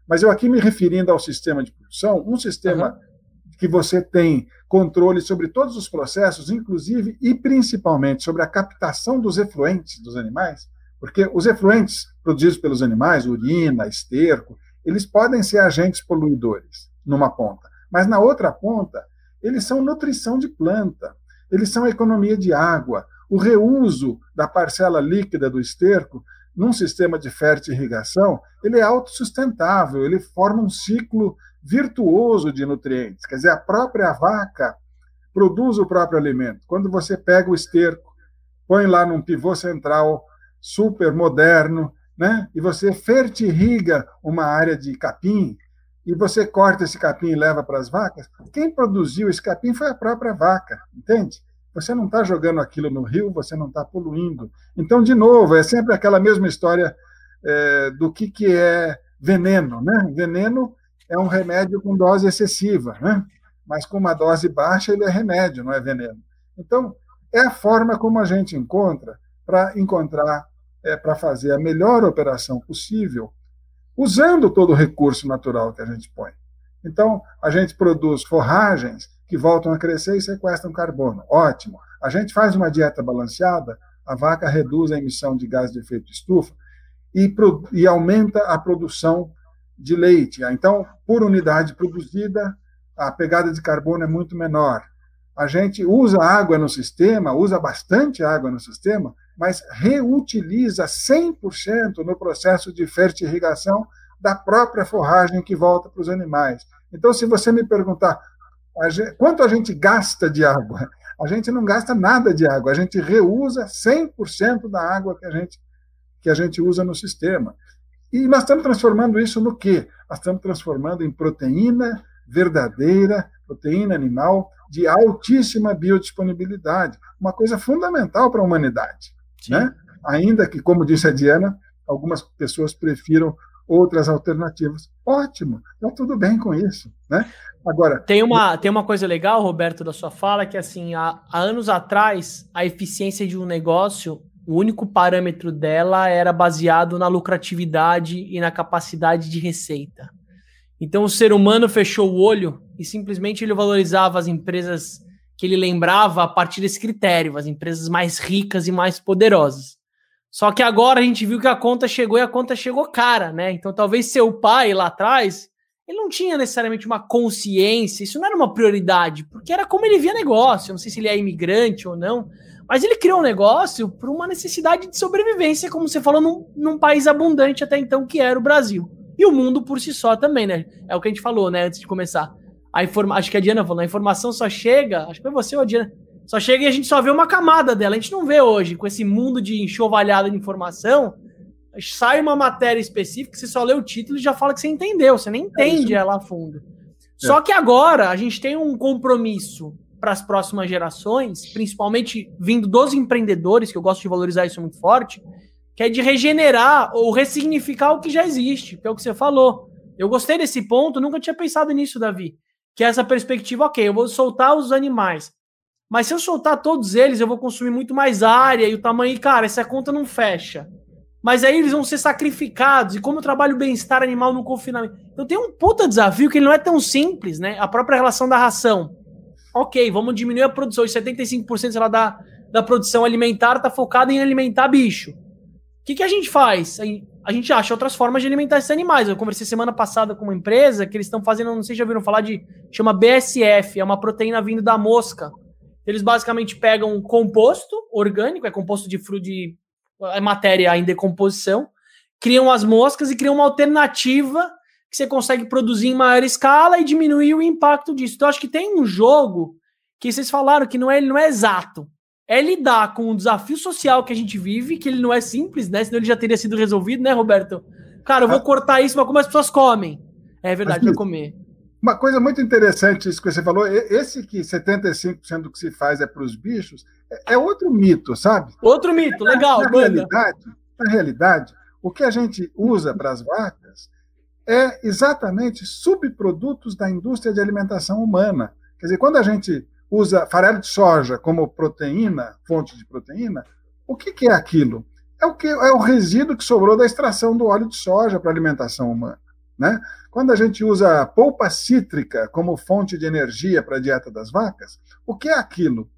Mas eu aqui me referindo ao sistema de produção, um sistema uhum. que você tem controle sobre todos os processos, inclusive e principalmente sobre a captação dos efluentes dos animais, porque os efluentes produzidos pelos animais, urina, esterco, eles podem ser agentes poluidores numa ponta, mas na outra ponta, eles são nutrição de planta, eles são economia de água. O reuso da parcela líquida do esterco num sistema de irrigação, ele é autossustentável, ele forma um ciclo virtuoso de nutrientes. Quer dizer, a própria vaca produz o próprio alimento. Quando você pega o esterco, põe lá num pivô central super moderno, né? e você fertirriga uma área de capim, e você corta esse capim e leva para as vacas, quem produziu esse capim foi a própria vaca, entende? Você não está jogando aquilo no rio, você não está poluindo. Então, de novo, é sempre aquela mesma história é, do que, que é veneno. Né? Veneno é um remédio com dose excessiva, né? mas com uma dose baixa ele é remédio, não é veneno. Então, é a forma como a gente encontra para encontrar é, para fazer a melhor operação possível, usando todo o recurso natural que a gente põe. Então, a gente produz forragens que voltam a crescer e sequestram carbono. Ótimo. A gente faz uma dieta balanceada, a vaca reduz a emissão de gás de efeito estufa e, e aumenta a produção de leite. Então, por unidade produzida, a pegada de carbono é muito menor. A gente usa água no sistema, usa bastante água no sistema, mas reutiliza 100% no processo de fertirrigação da própria forragem que volta para os animais. Então, se você me perguntar a gente, quanto a gente gasta de água, a gente não gasta nada de água, a gente reusa 100% da água que a gente que a gente usa no sistema. E nós estamos transformando isso no quê? Nós estamos transformando em proteína verdadeira, proteína animal de altíssima biodisponibilidade, uma coisa fundamental para a humanidade. Né? Ainda que, como disse a Diana, algumas pessoas prefiram outras alternativas. Ótimo, está tudo bem com isso. Né? Agora. Tem uma, tem uma coisa legal, Roberto, da sua fala, que assim, há, há anos atrás, a eficiência de um negócio, o único parâmetro dela era baseado na lucratividade e na capacidade de receita. Então o ser humano fechou o olho e simplesmente ele valorizava as empresas que ele lembrava a partir desse critério, as empresas mais ricas e mais poderosas. Só que agora a gente viu que a conta chegou e a conta chegou cara, né? Então talvez seu pai lá atrás, ele não tinha necessariamente uma consciência, isso não era uma prioridade, porque era como ele via negócio. Eu não sei se ele é imigrante ou não, mas ele criou um negócio por uma necessidade de sobrevivência, como você falou, num, num país abundante até então que era o Brasil. E o mundo por si só também, né? É o que a gente falou, né, antes de começar. A informa... Acho que a Diana falou, a informação só chega, acho que foi você ou a Diana, só chega e a gente só vê uma camada dela. A gente não vê hoje, com esse mundo de enxovalhada de informação, sai uma matéria específica, você só lê o título e já fala que você entendeu, você nem é entende é ela a fundo. É. Só que agora a gente tem um compromisso para as próximas gerações, principalmente vindo dos empreendedores, que eu gosto de valorizar isso muito forte, que é de regenerar ou ressignificar o que já existe, que é o que você falou. Eu gostei desse ponto, nunca tinha pensado nisso, Davi. Que é essa perspectiva, ok, eu vou soltar os animais. Mas se eu soltar todos eles, eu vou consumir muito mais área e o tamanho, cara, essa conta não fecha. Mas aí eles vão ser sacrificados. E como eu trabalho bem-estar animal no confinamento. Então tem um puta desafio que ele não é tão simples, né? A própria relação da ração. Ok, vamos diminuir a produção. E 75% sei lá, da, da produção alimentar está focada em alimentar bicho que, que a gente faz? A gente acha outras formas de alimentar esses animais. Eu conversei semana passada com uma empresa que eles estão fazendo, não sei se já ouviram falar de, chama BSF, é uma proteína vindo da mosca. Eles basicamente pegam composto orgânico, é composto de fruto de é matéria em decomposição, criam as moscas e criam uma alternativa que você consegue produzir em maior escala e diminuir o impacto disso. Então, acho que tem um jogo que vocês falaram que não é, ele não é exato é lidar com o desafio social que a gente vive, que ele não é simples, né? Senão ele já teria sido resolvido, né, Roberto? Cara, eu vou ah. cortar isso para como as pessoas comem. É verdade, vai comer. Uma coisa muito interessante isso que você falou, esse que 75% do que se faz é para os bichos, é, é outro mito, sabe? Outro mito, legal. Na, na realidade, na realidade, o que a gente usa para as vacas é exatamente subprodutos da indústria de alimentação humana. Quer dizer, quando a gente usa farelo de soja como proteína, fonte de proteína, o que, que é aquilo? É o que é o resíduo que sobrou da extração do óleo de soja para alimentação humana, né? Quando a gente usa polpa cítrica como fonte de energia para a dieta das vacas, o que é aquilo?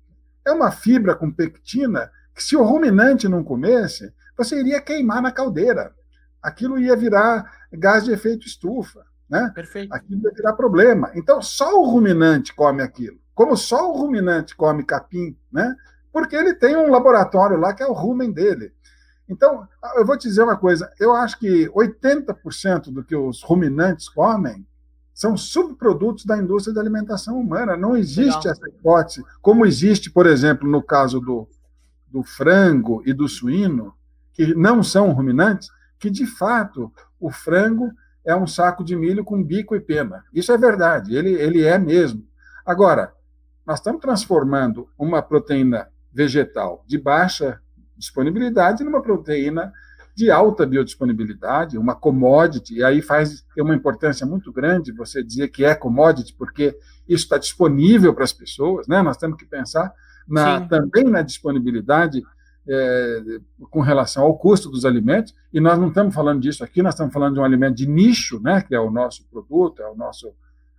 É uma fibra com pectina que, se o ruminante não comesse, você iria queimar na caldeira. Aquilo ia virar gás de efeito estufa. Né? Perfeito. Aquilo ia virar problema. Então, só o ruminante come aquilo como só o ruminante come capim, né? Porque ele tem um laboratório lá que é o rumen dele. Então, eu vou te dizer uma coisa: eu acho que 80% do que os ruminantes comem são subprodutos da indústria da alimentação humana. Não existe Legal. essa hipótese, como existe, por exemplo, no caso do, do frango e do suíno, que não são ruminantes, que de fato o frango é um saco de milho com bico e pena. Isso é verdade, ele, ele é mesmo. Agora, nós estamos transformando uma proteína vegetal de baixa disponibilidade numa proteína de alta biodisponibilidade, uma commodity, e aí faz tem uma importância muito grande você dizer que é commodity, porque isso está disponível para as pessoas, né? Nós temos que pensar na, também na disponibilidade é, com relação ao custo dos alimentos, e nós não estamos falando disso aqui, nós estamos falando de um alimento de nicho, né? Que é o nosso produto, é o nosso,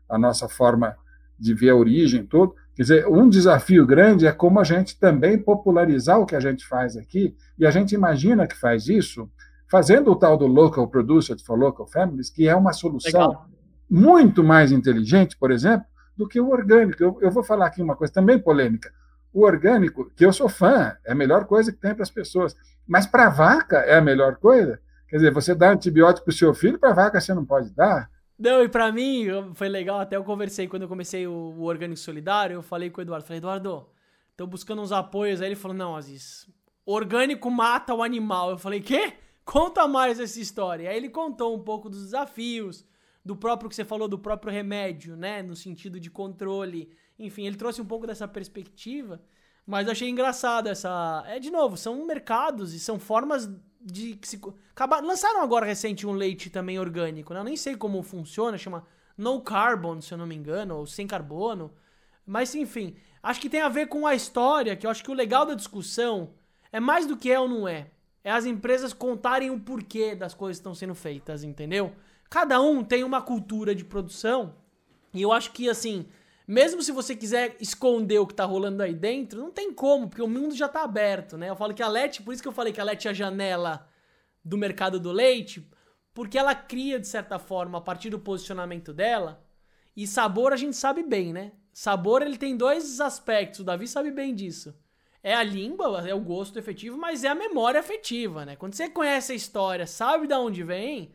a nossa forma de ver a origem, tudo. Quer dizer, um desafio grande é como a gente também popularizar o que a gente faz aqui, e a gente imagina que faz isso fazendo o tal do local producer for local families, que é uma solução Legal. muito mais inteligente, por exemplo, do que o orgânico. Eu, eu, vou falar aqui uma coisa também polêmica. O orgânico, que eu sou fã, é a melhor coisa que tem para as pessoas, mas para a vaca é a melhor coisa. Quer dizer, você dá antibiótico para o seu filho, para a vaca você não pode dar. Não, e para mim foi legal, até eu conversei quando eu comecei o, o Orgânico Solidário, eu falei com o Eduardo, falei, Eduardo, tô buscando uns apoios, aí ele falou, não, Aziz, orgânico mata o animal. Eu falei, quê? Conta mais essa história. Aí ele contou um pouco dos desafios, do próprio que você falou, do próprio remédio, né, no sentido de controle. Enfim, ele trouxe um pouco dessa perspectiva, mas eu achei engraçado essa... É, de novo, são mercados e são formas de que se lançaram agora recente um leite também orgânico, né? Eu nem sei como funciona, chama no carbon, se eu não me engano, ou sem carbono. Mas enfim, acho que tem a ver com a história, que eu acho que o legal da discussão é mais do que é ou não é. É as empresas contarem o porquê das coisas que estão sendo feitas, entendeu? Cada um tem uma cultura de produção, e eu acho que assim, mesmo se você quiser esconder o que tá rolando aí dentro, não tem como, porque o mundo já tá aberto, né? Eu falo que a Let, por isso que eu falei que a Let é a janela do mercado do leite, porque ela cria, de certa forma, a partir do posicionamento dela, e sabor a gente sabe bem, né? Sabor ele tem dois aspectos, o Davi sabe bem disso. É a língua, é o gosto efetivo, mas é a memória afetiva, né? Quando você conhece a história, sabe de onde vem,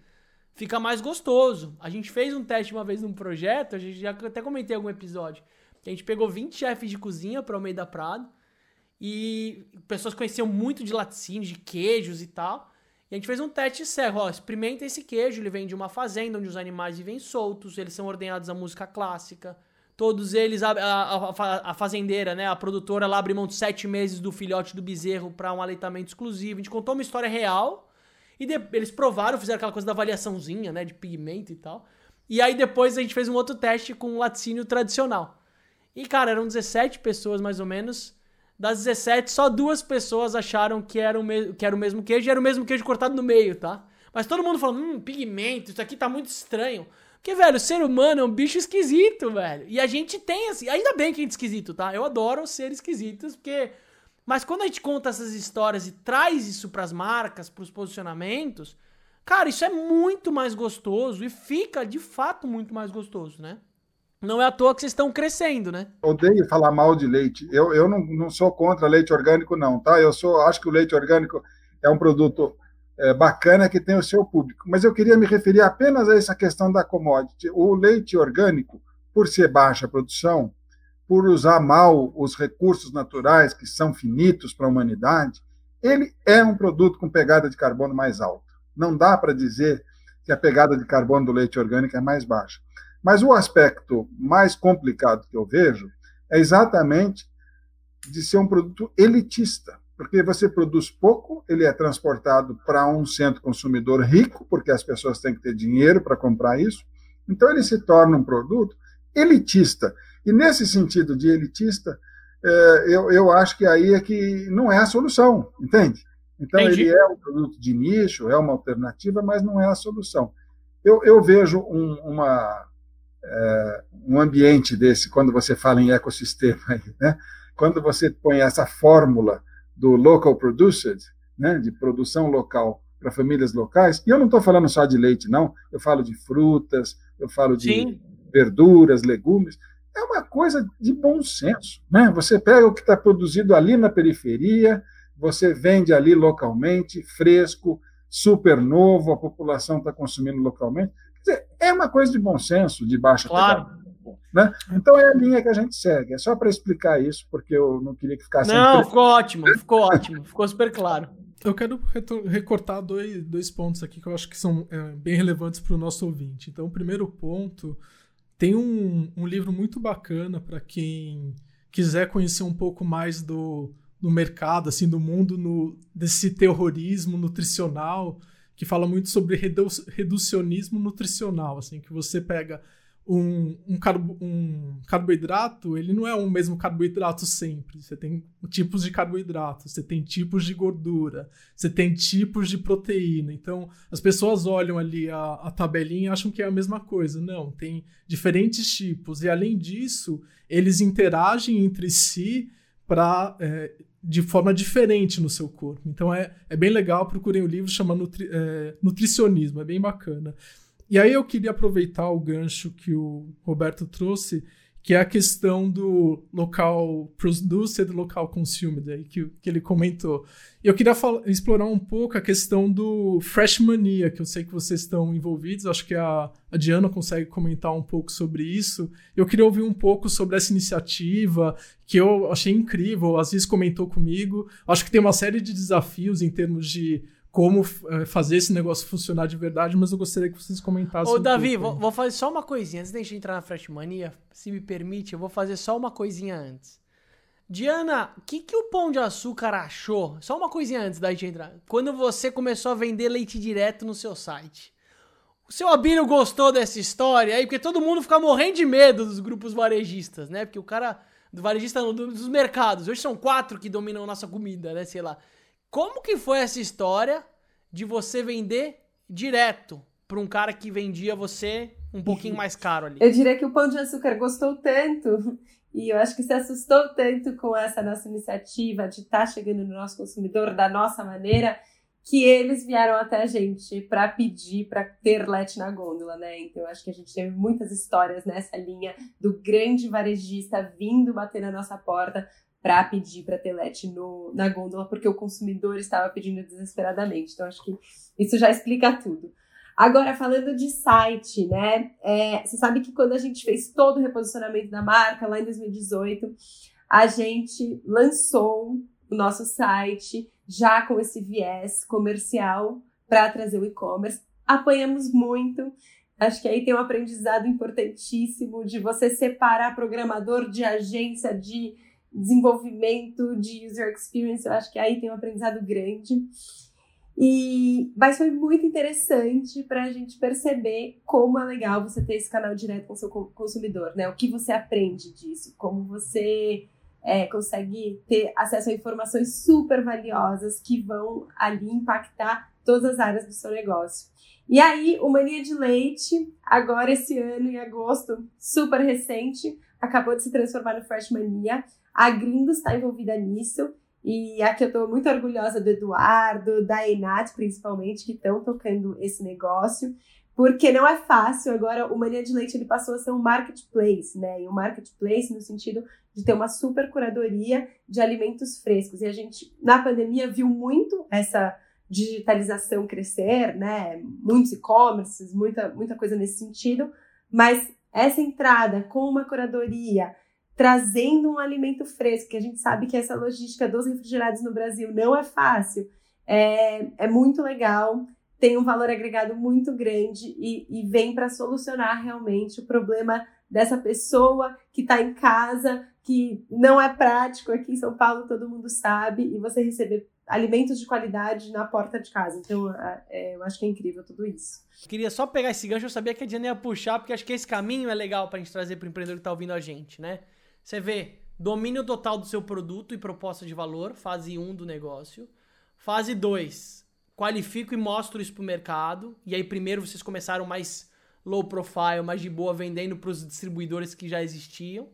fica mais gostoso. A gente fez um teste uma vez num projeto, a gente já até comentei algum episódio. A gente pegou 20 chefes de cozinha para o meio da Prado e pessoas conheciam muito de laticínios, de queijos e tal. E a gente fez um teste cego, ó, experimenta esse queijo, ele vem de uma fazenda onde os animais vivem soltos, eles são ordenados à música clássica. Todos eles, a, a, a, fazendeira, né, a produtora, ela abre mão de sete meses do filhote do bezerro para um aleitamento exclusivo. A gente contou uma história real e de, eles provaram, fizeram aquela coisa da avaliaçãozinha, né, de pigmento e tal. E aí depois a gente fez um outro teste com um laticínio tradicional. E, cara, eram 17 pessoas mais ou menos. Das 17, só duas pessoas acharam que era, o que era o mesmo queijo e era o mesmo queijo cortado no meio, tá? Mas todo mundo falando, hum, pigmento, isso aqui tá muito estranho. Porque, velho, o ser humano é um bicho esquisito, velho. E a gente tem, assim, ainda bem que a gente é esquisito, tá? Eu adoro ser esquisitos, porque mas quando a gente conta essas histórias e traz isso para as marcas, para os posicionamentos, cara, isso é muito mais gostoso e fica de fato muito mais gostoso, né? Não é à toa que vocês estão crescendo, né? Odeio falar mal de leite. Eu, eu não, não sou contra leite orgânico, não, tá? Eu sou, acho que o leite orgânico é um produto é, bacana que tem o seu público. Mas eu queria me referir apenas a essa questão da commodity. O leite orgânico, por ser baixa produção, por usar mal os recursos naturais que são finitos para a humanidade, ele é um produto com pegada de carbono mais alta. Não dá para dizer que a pegada de carbono do leite orgânico é mais baixa. Mas o aspecto mais complicado que eu vejo é exatamente de ser um produto elitista, porque você produz pouco, ele é transportado para um centro consumidor rico, porque as pessoas têm que ter dinheiro para comprar isso. Então ele se torna um produto elitista. E nesse sentido de elitista, é, eu, eu acho que aí é que não é a solução, entende? Então, Entendi. ele é um produto de nicho, é uma alternativa, mas não é a solução. Eu, eu vejo um, uma, é, um ambiente desse, quando você fala em ecossistema, né? quando você põe essa fórmula do local produced, né? de produção local para famílias locais, e eu não estou falando só de leite, não, eu falo de frutas, eu falo de Sim. verduras, legumes, é uma coisa de bom senso. Né? Você pega o que está produzido ali na periferia, você vende ali localmente, fresco, super novo, a população está consumindo localmente. Quer dizer, é uma coisa de bom senso, de baixa claro. Né? Então é a linha que a gente segue. É só para explicar isso, porque eu não queria que ficasse. Não, ficou ótimo, ficou ótimo, ficou super claro. Eu quero recortar dois, dois pontos aqui que eu acho que são é, bem relevantes para o nosso ouvinte. Então, o primeiro ponto tem um, um livro muito bacana para quem quiser conhecer um pouco mais do, do mercado, assim, do mundo no, desse terrorismo nutricional, que fala muito sobre redu reducionismo nutricional, assim, que você pega um, um, carbo, um carboidrato, ele não é o mesmo carboidrato sempre. Você tem tipos de carboidrato, você tem tipos de gordura, você tem tipos de proteína. Então, as pessoas olham ali a, a tabelinha e acham que é a mesma coisa. Não, tem diferentes tipos. E, além disso, eles interagem entre si para é, de forma diferente no seu corpo. Então é, é bem legal, procurem o um livro chamado Nutri, é, Nutricionismo, é bem bacana. E aí eu queria aproveitar o gancho que o Roberto trouxe, que é a questão do local produced, local consumed, aí que, que ele comentou. Eu queria explorar um pouco a questão do Fresh Mania, que eu sei que vocês estão envolvidos, acho que a, a Diana consegue comentar um pouco sobre isso. Eu queria ouvir um pouco sobre essa iniciativa, que eu achei incrível, às vezes comentou comigo. Acho que tem uma série de desafios em termos de como é, fazer esse negócio funcionar de verdade, mas eu gostaria que vocês comentassem. Ô, um Davi, vou, vou, fazer só uma coisinha. Antes de a gente entrar na Fresh Mania, se me permite, eu vou fazer só uma coisinha antes. Diana, o que, que o Pão de Açúcar achou? Só uma coisinha antes da gente entrar. Quando você começou a vender leite direto no seu site. O seu Abílio gostou dessa história aí? Porque todo mundo fica morrendo de medo dos grupos varejistas, né? Porque o cara do varejista dos mercados. Hoje são quatro que dominam nossa comida, né? Sei lá. Como que foi essa história de você vender direto para um cara que vendia você um pouquinho mais caro ali? Eu diria que o Pão de Açúcar gostou tanto e eu acho que se assustou tanto com essa nossa iniciativa de estar tá chegando no nosso consumidor da nossa maneira que eles vieram até a gente para pedir para ter LED na gôndola, né? Então eu acho que a gente teve muitas histórias nessa linha do grande varejista vindo bater na nossa porta para pedir para ter LED no, na gôndola, porque o consumidor estava pedindo desesperadamente. Então, acho que isso já explica tudo. Agora, falando de site, né? É, você sabe que quando a gente fez todo o reposicionamento da marca, lá em 2018, a gente lançou o nosso site já com esse viés comercial para trazer o e-commerce. Apanhamos muito. Acho que aí tem um aprendizado importantíssimo de você separar programador de agência, de desenvolvimento de user experience, eu acho que aí tem um aprendizado grande. E, mas foi muito interessante para a gente perceber como é legal você ter esse canal direto com o seu consumidor, né? O que você aprende disso, como você é, consegue ter acesso a informações super valiosas que vão ali impactar todas as áreas do seu negócio. E aí, o Mania de Leite, agora esse ano, em agosto, super recente, acabou de se transformar no Fresh Mania. A Gringos está envolvida nisso. E aqui eu estou muito orgulhosa do Eduardo, da Enat, principalmente, que estão tocando esse negócio, porque não é fácil. Agora, o Mania de Leite ele passou a ser um marketplace, né? E um marketplace no sentido de ter uma super curadoria de alimentos frescos. E a gente, na pandemia, viu muito essa digitalização crescer, né? Muitos e-commerces, muita, muita coisa nesse sentido, mas essa entrada com uma curadoria, trazendo um alimento fresco, que a gente sabe que essa logística dos refrigerados no Brasil não é fácil, é, é muito legal, tem um valor agregado muito grande e, e vem para solucionar realmente o problema dessa pessoa que está em casa, que não é prático aqui em São Paulo, todo mundo sabe, e você receber alimentos de qualidade na porta de casa. Então, é, eu acho que é incrível tudo isso. Queria só pegar esse gancho, eu sabia que a Diana ia puxar, porque acho que esse caminho é legal para a gente trazer para o empreendedor que está ouvindo a gente, né? Você vê domínio total do seu produto e proposta de valor, fase 1 do negócio. Fase 2, qualifico e mostro isso para o mercado. E aí, primeiro, vocês começaram mais low profile, mais de boa, vendendo para os distribuidores que já existiam.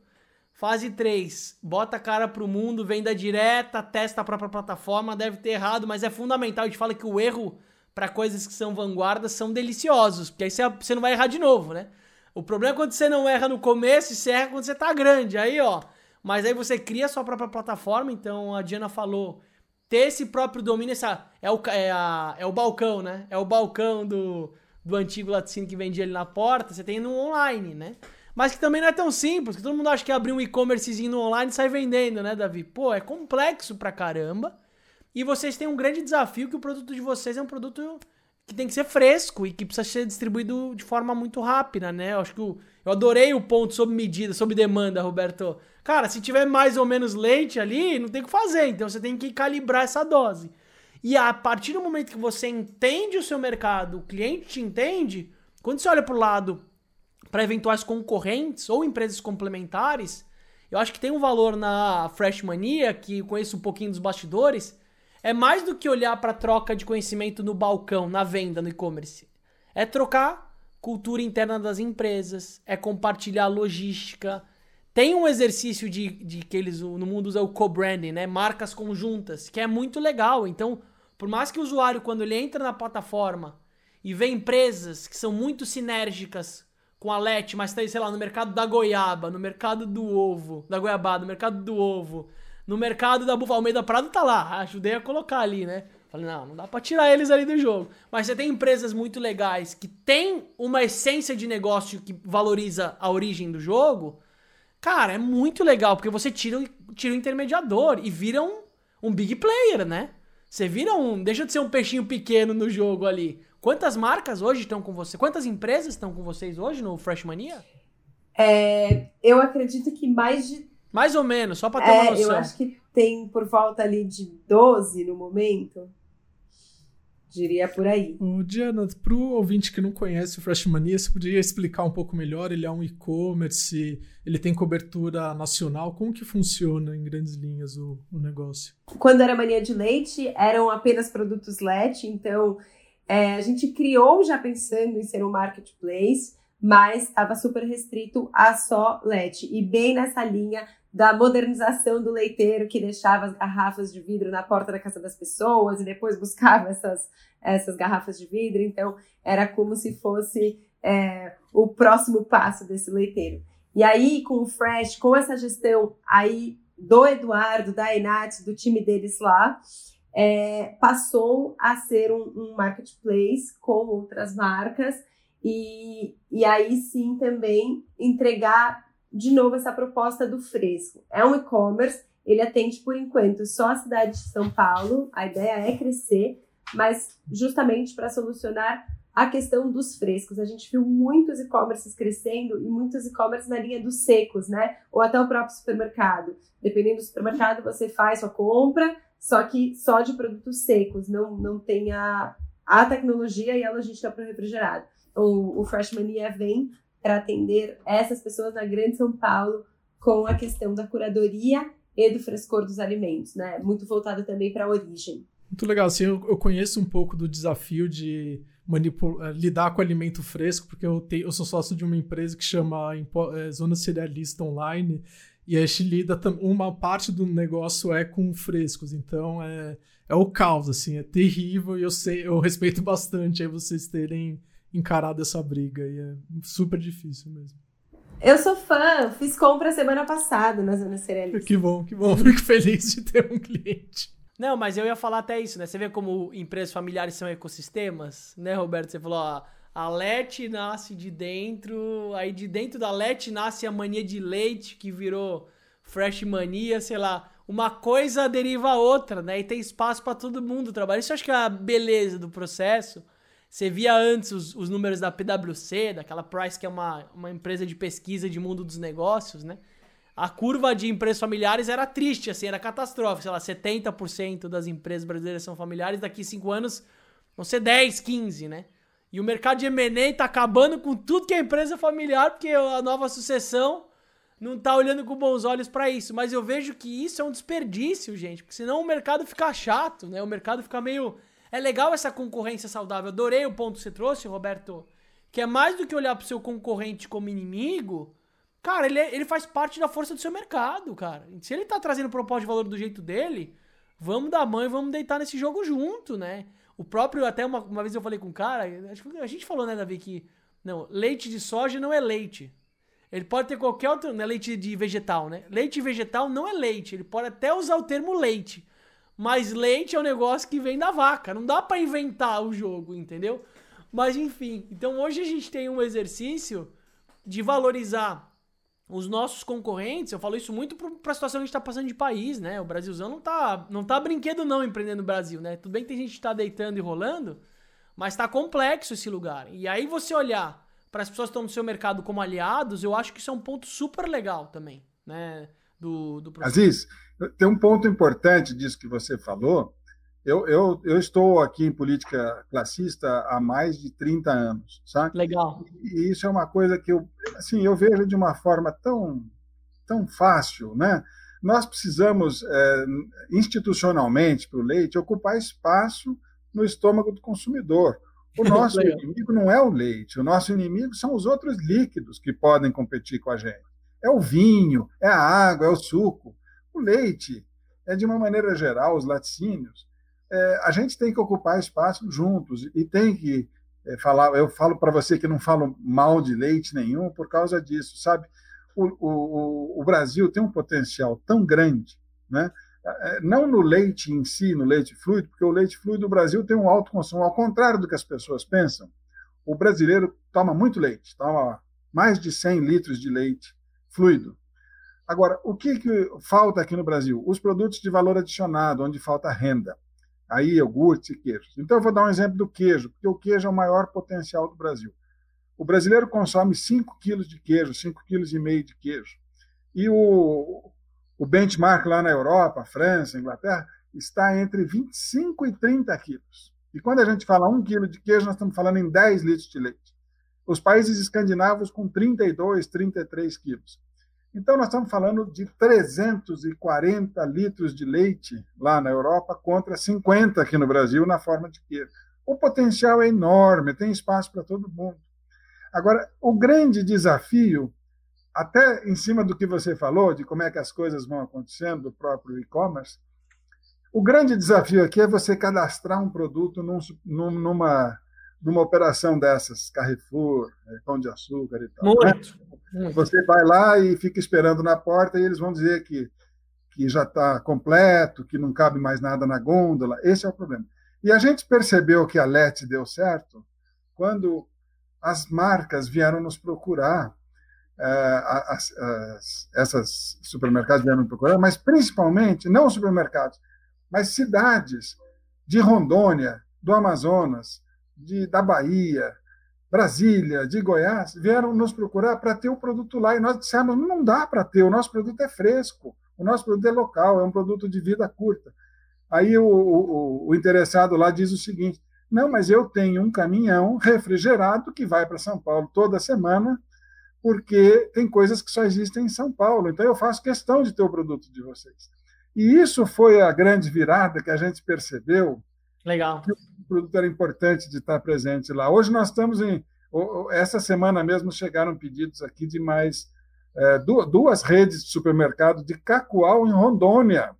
Fase 3, bota a cara pro mundo, venda direta, testa a própria plataforma, deve ter errado, mas é fundamental. A gente fala que o erro para coisas que são vanguardas são deliciosos, porque aí você não vai errar de novo, né? O problema é quando você não erra no começo e você erra quando você tá grande. Aí, ó. Mas aí você cria a sua própria plataforma. Então a Diana falou. Ter esse próprio domínio, essa, é, o, é, a, é o balcão, né? É o balcão do, do antigo laticínio que vendia ali na porta. Você tem no online, né? Mas que também não é tão simples, que todo mundo acha que abrir um e-commercezinho online e sai vendendo, né, Davi? Pô, é complexo pra caramba. E vocês têm um grande desafio que o produto de vocês é um produto que tem que ser fresco e que precisa ser distribuído de forma muito rápida, né? Eu acho que o, eu adorei o ponto sob medida, sob demanda, Roberto. Cara, se tiver mais ou menos leite ali, não tem o que fazer, então você tem que calibrar essa dose. E a partir do momento que você entende o seu mercado, o cliente te entende, quando você olha pro lado para eventuais concorrentes ou empresas complementares, eu acho que tem um valor na Fresh Mania, que conheço um pouquinho dos bastidores, é mais do que olhar para troca de conhecimento no balcão, na venda, no e-commerce. É trocar cultura interna das empresas, é compartilhar logística. Tem um exercício de, de que eles no mundo usam o co-branding, né? Marcas conjuntas, que é muito legal. Então, por mais que o usuário, quando ele entra na plataforma e vê empresas que são muito sinérgicas com a LET, mas tá, sei lá, no mercado da goiaba, no mercado do ovo, da goiabada, no mercado do ovo, no mercado da Bufa Almeida Prado tá lá, ajudei a colocar ali, né? Falei, não, não dá pra tirar eles ali do jogo. Mas você tem empresas muito legais que tem uma essência de negócio que valoriza a origem do jogo. Cara, é muito legal, porque você tira, tira o intermediador e vira um, um big player, né? Você vira um. Deixa de ser um peixinho pequeno no jogo ali. Quantas marcas hoje estão com você? Quantas empresas estão com vocês hoje no Freshmania? É, eu acredito que mais de. Mais ou menos, só para ter é, uma noção. Eu acho que tem por volta ali de 12 no momento. Diria por aí. O Diana, para o ouvinte que não conhece o Freshmania, você poderia explicar um pouco melhor? Ele é um e-commerce, ele tem cobertura nacional. Como que funciona, em grandes linhas, o, o negócio? Quando era Mania de Leite, eram apenas produtos LET, então é, a gente criou já pensando em ser um marketplace, mas estava super restrito a só LET. E bem nessa linha da modernização do leiteiro que deixava as garrafas de vidro na porta da casa das pessoas e depois buscava essas, essas garrafas de vidro. Então, era como se fosse é, o próximo passo desse leiteiro. E aí, com o Fresh, com essa gestão aí do Eduardo, da Enat, do time deles lá, é, passou a ser um, um marketplace com outras marcas e, e aí sim também entregar de novo essa proposta do fresco. É um e-commerce, ele atende por enquanto só a cidade de São Paulo, a ideia é crescer, mas justamente para solucionar a questão dos frescos. A gente viu muitos e-commerces crescendo e muitos e-commerces na linha dos secos, né? Ou até o próprio supermercado. Dependendo do supermercado, você faz sua compra, só que só de produtos secos, não, não tem a, a tecnologia e a logística para o refrigerado. O, o Fresh Mania vem para atender essas pessoas na Grande São Paulo com a questão da curadoria e do frescor dos alimentos, né? Muito voltado também para a origem. Muito legal. Assim, eu, eu, conheço um pouco do desafio de eh, lidar com alimento fresco, porque eu, tenho, eu sou sócio de uma empresa que chama é, Zona Cerealista Online, e a gente lida, uma parte do negócio é com frescos, então é, é o caos, assim, é terrível, e eu sei, eu respeito bastante aí vocês terem encarado essa briga. E é super difícil mesmo. Eu sou fã, fiz compra semana passada na Zona Cerealista. Que bom, que bom. Fico feliz de ter um cliente. Não, mas eu ia falar até isso, né? Você vê como empresas familiares são ecossistemas, né, Roberto? Você falou, ó, a LET nasce de dentro, aí de dentro da LET nasce a mania de leite, que virou Fresh Mania, sei lá. Uma coisa deriva a outra, né? E tem espaço para todo mundo trabalhar. Isso eu acho que é a beleza do processo. Você via antes os, os números da PwC, daquela Price, que é uma, uma empresa de pesquisa de mundo dos negócios, né? A curva de empresas familiares era triste, assim, era catastrófica. Sei lá, 70% das empresas brasileiras são familiares, daqui 5 anos vão ser 10, 15, né? E o mercado de M&A tá acabando com tudo que é empresa familiar, porque a nova sucessão não tá olhando com bons olhos para isso. Mas eu vejo que isso é um desperdício, gente, porque senão o mercado fica chato, né? O mercado fica meio é legal essa concorrência saudável. Adorei o ponto que você trouxe, Roberto. Que é mais do que olhar pro seu concorrente como inimigo. Cara, ele, é, ele faz parte da força do seu mercado, cara. Se ele tá trazendo proposta de valor do jeito dele, vamos dar mãe, vamos deitar nesse jogo junto, né? O próprio, até uma, uma vez eu falei com um cara, a gente falou, né, Davi, que não, leite de soja não é leite. Ele pode ter qualquer outro, não é leite de vegetal, né? Leite vegetal não é leite. Ele pode até usar o termo leite. Mas leite é um negócio que vem da vaca. Não dá para inventar o jogo, entendeu? Mas enfim. Então hoje a gente tem um exercício de valorizar os nossos concorrentes. Eu falo isso muito para a situação que a gente está passando de país, né? O Brasilzão não tá, não tá brinquedo não empreendendo no Brasil, né? Tudo bem que tem gente que está deitando e rolando, mas está complexo esse lugar. E aí você olhar para as pessoas que estão no seu mercado como aliados, eu acho que isso é um ponto super legal também, né? Do, do Aziz, tem um ponto importante disso que você falou. Eu, eu, eu estou aqui em política classista há mais de 30 anos, sabe? Legal. E isso é uma coisa que eu, assim, eu vejo de uma forma tão, tão fácil, né? Nós precisamos, é, institucionalmente, para o leite, ocupar espaço no estômago do consumidor. O nosso inimigo não é o leite, o nosso inimigo são os outros líquidos que podem competir com a gente. É o vinho, é a água, é o suco. O leite, é de uma maneira geral, os laticínios, é, a gente tem que ocupar espaço juntos e tem que é, falar. Eu falo para você que não falo mal de leite nenhum por causa disso, sabe? O, o, o Brasil tem um potencial tão grande, né? É, não no leite em si, no leite fluido, porque o leite fluido do Brasil tem um alto consumo, ao contrário do que as pessoas pensam. O brasileiro toma muito leite, toma mais de 100 litros de leite fluido. Agora, o que, que falta aqui no Brasil? Os produtos de valor adicionado, onde falta renda. Aí, iogurte e queijos. Então, eu vou dar um exemplo do queijo, porque o queijo é o maior potencial do Brasil. O brasileiro consome 5 quilos de queijo, 5,5 kg de queijo. E o, o benchmark lá na Europa, França, Inglaterra, está entre 25 e 30 quilos. E quando a gente fala 1 quilo de queijo, nós estamos falando em 10 litros de leite. Os países escandinavos com 32, 33 quilos. Então, nós estamos falando de 340 litros de leite lá na Europa contra 50 aqui no Brasil na forma de queijo. O potencial é enorme, tem espaço para todo mundo. Agora, o grande desafio até em cima do que você falou, de como é que as coisas vão acontecendo, do próprio e-commerce, o grande desafio aqui é você cadastrar um produto num, numa, numa operação dessas, Carrefour, é, Pão de Açúcar e tal. Muito. Né? Você vai lá e fica esperando na porta e eles vão dizer que, que já está completo, que não cabe mais nada na gôndola. Esse é o problema. E a gente percebeu que a LET deu certo quando as marcas vieram nos procurar eh, as, as, essas supermercados vieram procurar, mas principalmente, não supermercados, mas cidades de Rondônia, do Amazonas, de, da Bahia, Brasília, de Goiás, vieram nos procurar para ter o produto lá. E nós dissemos: não dá para ter, o nosso produto é fresco, o nosso produto é local, é um produto de vida curta. Aí o, o, o interessado lá diz o seguinte: não, mas eu tenho um caminhão refrigerado que vai para São Paulo toda semana porque tem coisas que só existem em São Paulo. Então eu faço questão de ter o produto de vocês. E isso foi a grande virada que a gente percebeu. Legal. O produto era importante de estar presente lá. Hoje nós estamos em. Essa semana mesmo chegaram pedidos aqui de mais é, duas redes de supermercado de Cacoal em Rondônia.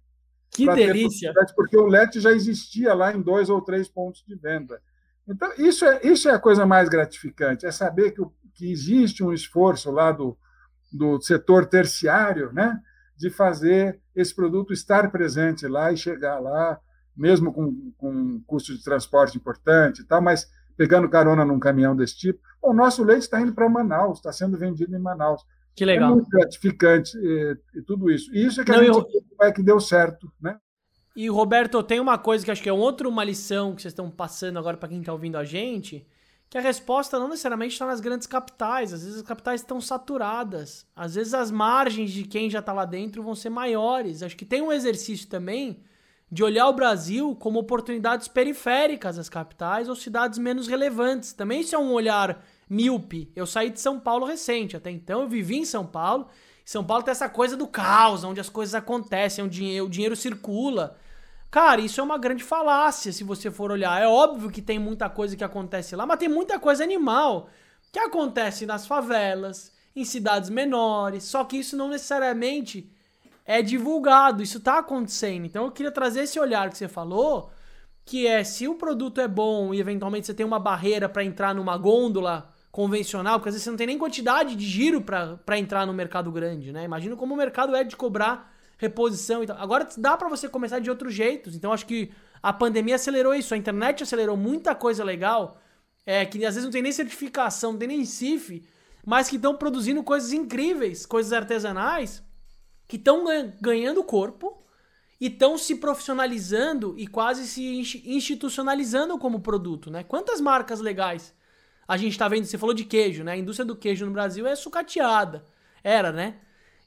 Que delícia! Porque o LET já existia lá em dois ou três pontos de venda. Então, isso é, isso é a coisa mais gratificante, é saber que que existe um esforço lá do, do setor terciário, né, de fazer esse produto estar presente lá e chegar lá, mesmo com, com um custo de transporte importante e tal, mas pegando carona num caminhão desse tipo. O nosso leite está indo para Manaus, está sendo vendido em Manaus. Que legal. É muito gratificante e, e tudo isso. E isso é que Não, a gente eu... é que deu certo, né? E Roberto, tem uma coisa que acho que é outra uma lição que vocês estão passando agora para quem está ouvindo a gente, que a resposta não necessariamente está nas grandes capitais. Às vezes as capitais estão saturadas. Às vezes as margens de quem já está lá dentro vão ser maiores. Acho que tem um exercício também de olhar o Brasil como oportunidades periféricas às capitais ou cidades menos relevantes. Também isso é um olhar míope. Eu saí de São Paulo recente, até então eu vivi em São Paulo. São Paulo tem essa coisa do caos, onde as coisas acontecem, onde o dinheiro circula. Cara, isso é uma grande falácia se você for olhar. É óbvio que tem muita coisa que acontece lá, mas tem muita coisa animal que acontece nas favelas, em cidades menores. Só que isso não necessariamente é divulgado, isso tá acontecendo. Então eu queria trazer esse olhar que você falou, que é se o produto é bom e eventualmente você tem uma barreira para entrar numa gôndola convencional, porque às vezes você não tem nem quantidade de giro para entrar no mercado grande, né? Imagina como o mercado é de cobrar reposição e tal. Agora dá para você começar de outros jeitos. Então acho que a pandemia acelerou isso, a internet acelerou muita coisa legal, é que às vezes não tem nem certificação, não tem nem CIF, mas que estão produzindo coisas incríveis, coisas artesanais, que estão ganhando corpo e estão se profissionalizando e quase se institucionalizando como produto, né? Quantas marcas legais a gente está vendo? Você falou de queijo, né? A indústria do queijo no Brasil é sucateada. Era, né?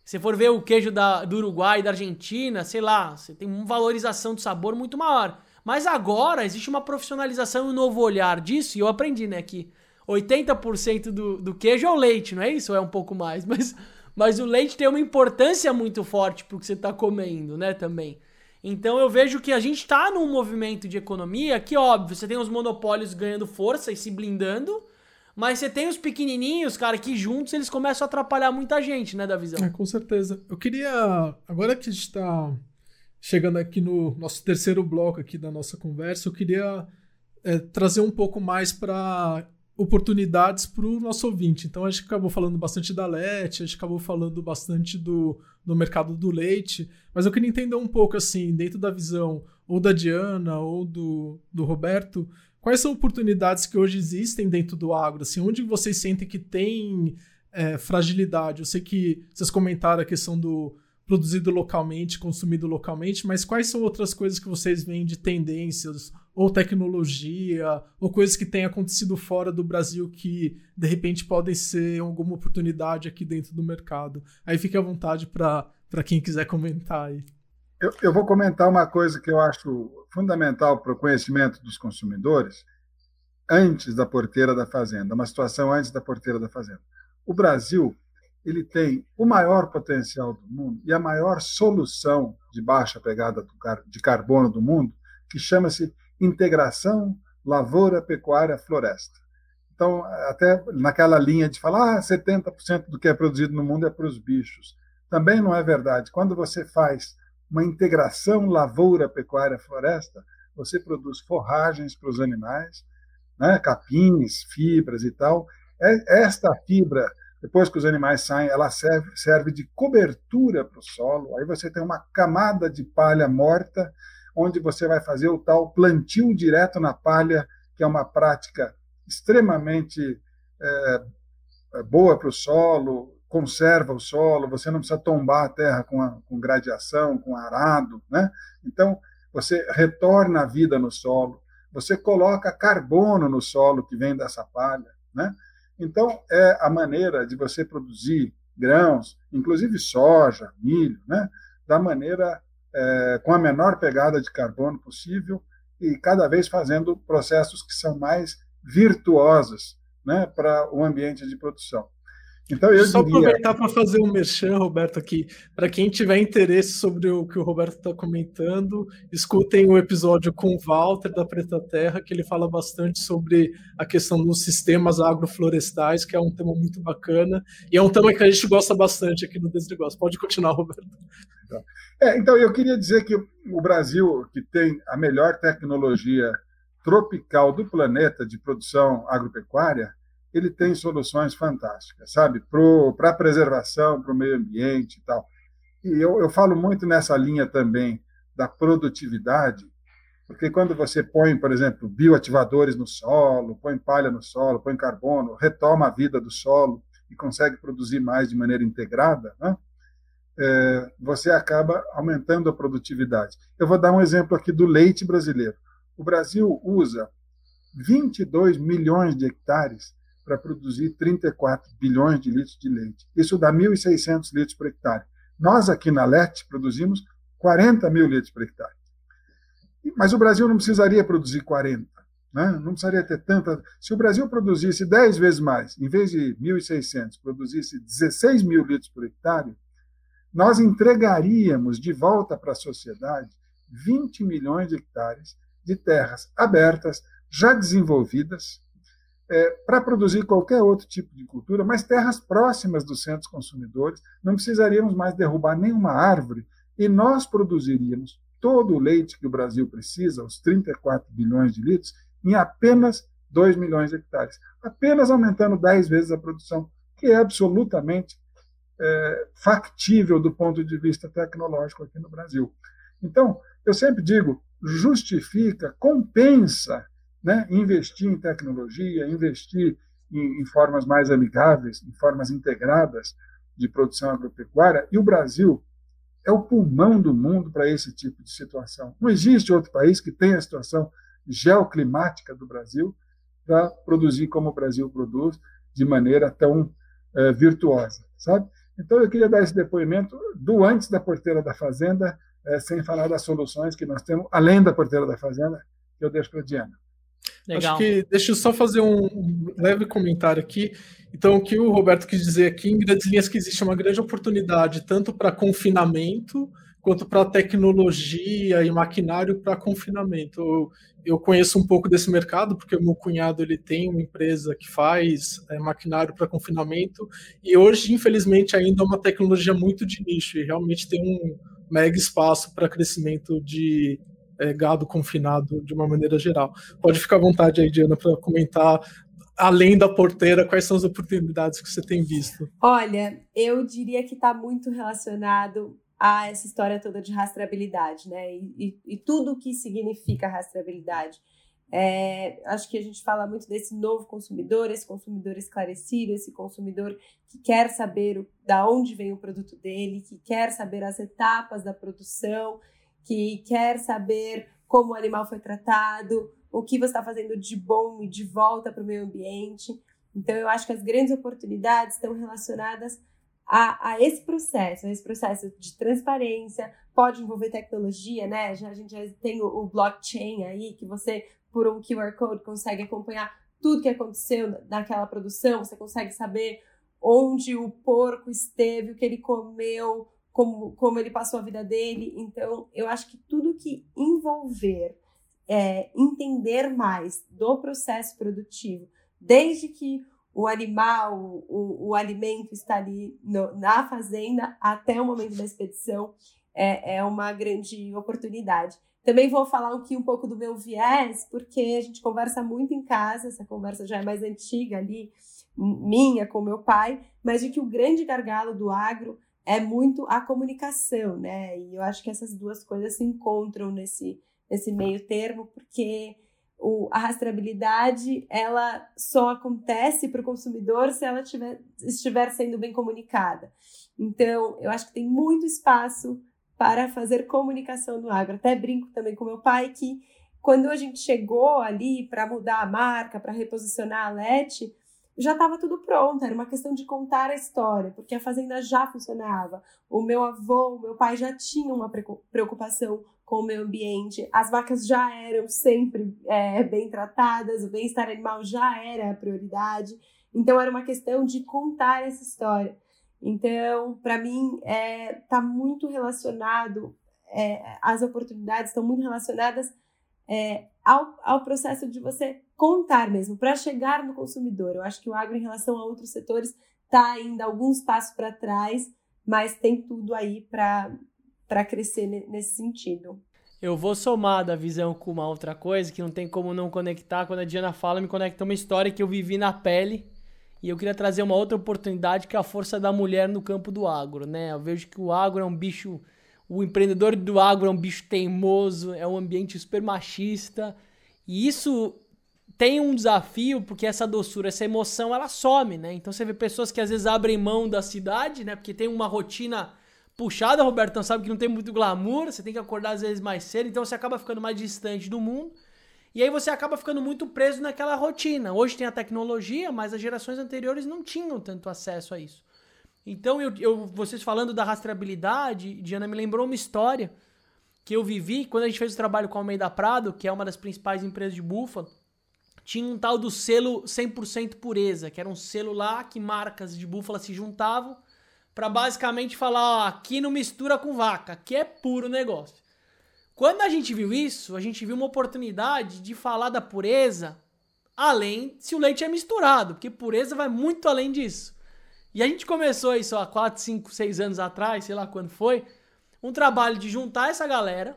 Se for ver o queijo da, do Uruguai da Argentina, sei lá, você tem uma valorização do sabor muito maior. Mas agora existe uma profissionalização e um novo olhar disso, e eu aprendi, né, que 80% do, do queijo é o leite, não é isso? Ou é um pouco mais? Mas, mas o leite tem uma importância muito forte pro que você está comendo, né? Também. Então eu vejo que a gente está num movimento de economia que, óbvio, você tem os monopólios ganhando força e se blindando, mas você tem os pequenininhos, cara, que juntos eles começam a atrapalhar muita gente, né, da visão. É, com certeza. Eu queria, agora que a gente está chegando aqui no nosso terceiro bloco aqui da nossa conversa, eu queria é, trazer um pouco mais para oportunidades para o nosso ouvinte. Então a gente acabou falando bastante da LET, a gente acabou falando bastante do, do mercado do leite, mas eu queria entender um pouco assim, dentro da visão ou da Diana ou do, do Roberto, quais são oportunidades que hoje existem dentro do agro? Assim, onde vocês sentem que tem é, fragilidade? Eu sei que vocês comentaram a questão do produzido localmente, consumido localmente, mas quais são outras coisas que vocês veem de tendências ou tecnologia, ou coisas que têm acontecido fora do Brasil que de repente podem ser alguma oportunidade aqui dentro do mercado. Aí fique à vontade para quem quiser comentar aí. Eu, eu vou comentar uma coisa que eu acho fundamental para o conhecimento dos consumidores antes da porteira da fazenda, uma situação antes da porteira da fazenda. O Brasil ele tem o maior potencial do mundo e a maior solução de baixa pegada de carbono do mundo, que chama-se integração lavoura, pecuária, floresta. Então, até naquela linha de falar ah, 70% do que é produzido no mundo é para os bichos. Também não é verdade. Quando você faz uma integração lavoura, pecuária, floresta, você produz forragens para os animais, né, capins, fibras e tal. É, esta fibra, depois que os animais saem, ela serve, serve de cobertura para o solo. Aí você tem uma camada de palha morta onde você vai fazer o tal plantio direto na palha, que é uma prática extremamente é, boa para o solo, conserva o solo, você não precisa tombar a terra com, a, com gradiação, com arado, né? Então, você retorna a vida no solo, você coloca carbono no solo que vem dessa palha, né? Então, é a maneira de você produzir grãos, inclusive soja, milho, né? da maneira é, com a menor pegada de carbono possível e cada vez fazendo processos que são mais virtuosos né, para o ambiente de produção. Então, eu Só diria... aproveitar para fazer um merchan, Roberto, aqui. Para quem tiver interesse sobre o que o Roberto está comentando, escutem o episódio com o Walter da Preta Terra, que ele fala bastante sobre a questão dos sistemas agroflorestais, que é um tema muito bacana. E é um tema que a gente gosta bastante aqui no Desnegócio. Pode continuar, Roberto. É, então, eu queria dizer que o Brasil, que tem a melhor tecnologia tropical do planeta de produção agropecuária, ele tem soluções fantásticas, sabe? Para a preservação, para o meio ambiente e tal. E eu, eu falo muito nessa linha também da produtividade, porque quando você põe, por exemplo, bioativadores no solo, põe palha no solo, põe carbono, retoma a vida do solo e consegue produzir mais de maneira integrada, né? É, você acaba aumentando a produtividade. Eu vou dar um exemplo aqui do leite brasileiro. O Brasil usa 22 milhões de hectares para produzir 34 bilhões de litros de leite. Isso dá 1.600 litros por hectare. Nós aqui na LET produzimos 40 mil litros por hectare. Mas o Brasil não precisaria produzir 40. Né? Não precisaria ter tanta. Se o Brasil produzisse 10 vezes mais, em vez de 1.600, produzisse 16 mil litros por hectare, nós entregaríamos de volta para a sociedade 20 milhões de hectares de terras abertas, já desenvolvidas, é, para produzir qualquer outro tipo de cultura, mas terras próximas dos centros consumidores, não precisaríamos mais derrubar nenhuma árvore e nós produziríamos todo o leite que o Brasil precisa, os 34 bilhões de litros, em apenas 2 milhões de hectares, apenas aumentando 10 vezes a produção, que é absolutamente é, factível do ponto de vista tecnológico aqui no Brasil. Então, eu sempre digo, justifica, compensa né, investir em tecnologia, investir em, em formas mais amigáveis, em formas integradas de produção agropecuária, e o Brasil é o pulmão do mundo para esse tipo de situação. Não existe outro país que tenha a situação geoclimática do Brasil para produzir como o Brasil produz de maneira tão é, virtuosa, sabe? Então, eu queria dar esse depoimento do antes da porteira da Fazenda, é, sem falar das soluções que nós temos, além da porteira da Fazenda, que eu deixo para a Diana. Legal. Acho que deixa eu só fazer um leve comentário aqui. Então, o que o Roberto quis dizer aqui, em grandes linhas, que existe uma grande oportunidade tanto para confinamento quanto para tecnologia e maquinário para confinamento. Eu, eu, conheço um pouco desse mercado porque meu cunhado ele tem uma empresa que faz é, maquinário para confinamento e hoje, infelizmente, ainda é uma tecnologia muito de nicho e realmente tem um mega espaço para crescimento de é, gado confinado de uma maneira geral. Pode ficar à vontade aí, Diana, para comentar além da porteira, quais são as oportunidades que você tem visto? Olha, eu diria que está muito relacionado a essa história toda de rastreabilidade, né? E, e, e tudo o que significa rastreabilidade. É, acho que a gente fala muito desse novo consumidor, esse consumidor esclarecido, esse consumidor que quer saber o, da onde vem o produto dele, que quer saber as etapas da produção, que quer saber como o animal foi tratado, o que você está fazendo de bom e de volta para o meio ambiente. Então, eu acho que as grandes oportunidades estão relacionadas a, a, esse processo, a esse processo de transparência, pode envolver tecnologia, né? Já, a gente já tem o, o, blockchain aí, que você, por um QR Code, consegue acompanhar tudo que aconteceu naquela produção, você consegue saber onde o porco esteve, o que ele comeu, como, como ele passou a vida dele. Então, eu acho que tudo que envolver é, entender mais do processo produtivo, desde que o animal, o, o alimento está ali no, na fazenda até o momento da expedição, é, é uma grande oportunidade. Também vou falar aqui um pouco do meu viés, porque a gente conversa muito em casa, essa conversa já é mais antiga ali, minha com meu pai, mas de que o grande gargalo do agro é muito a comunicação, né? E eu acho que essas duas coisas se encontram nesse, nesse meio termo, porque o, a rastreabilidade ela só acontece para o consumidor se ela tiver, estiver sendo bem comunicada. Então, eu acho que tem muito espaço para fazer comunicação no agro. Até brinco também com meu pai que quando a gente chegou ali para mudar a marca, para reposicionar a LET, já estava tudo pronto, era uma questão de contar a história, porque a fazenda já funcionava. O meu avô, o meu pai já tinham uma preocupação com o meio ambiente, as vacas já eram sempre é, bem tratadas, o bem-estar animal já era a prioridade. Então era uma questão de contar essa história. Então, para mim, está é, tá muito relacionado, é, as oportunidades estão muito relacionadas é, ao, ao processo de você contar mesmo, para chegar no consumidor. Eu acho que o agro, em relação a outros setores, está ainda alguns passos para trás, mas tem tudo aí para crescer nesse sentido. Eu vou somar da visão com uma outra coisa que não tem como não conectar. Quando a Diana fala, me conecta uma história que eu vivi na pele. E eu queria trazer uma outra oportunidade que é a força da mulher no campo do agro, né? Eu vejo que o agro é um bicho o empreendedor do agro é um bicho teimoso, é um ambiente super machista. E isso tem um desafio, porque essa doçura, essa emoção, ela some, né? Então você vê pessoas que às vezes abrem mão da cidade, né? Porque tem uma rotina puxada, Robertão sabe que não tem muito glamour, você tem que acordar às vezes mais cedo, então você acaba ficando mais distante do mundo. E aí você acaba ficando muito preso naquela rotina. Hoje tem a tecnologia, mas as gerações anteriores não tinham tanto acesso a isso. Então, eu, eu, vocês falando da rastreabilidade, Diana me lembrou uma história que eu vivi quando a gente fez o trabalho com a Almeida Prado, que é uma das principais empresas de búfalo. Tinha um tal do selo 100% pureza, que era um selo lá que marcas de búfala se juntavam para basicamente falar: ó, aqui não mistura com vaca, aqui é puro negócio. Quando a gente viu isso, a gente viu uma oportunidade de falar da pureza além se o leite é misturado, porque pureza vai muito além disso. E a gente começou isso há 4, 5, 6 anos atrás, sei lá quando foi, um trabalho de juntar essa galera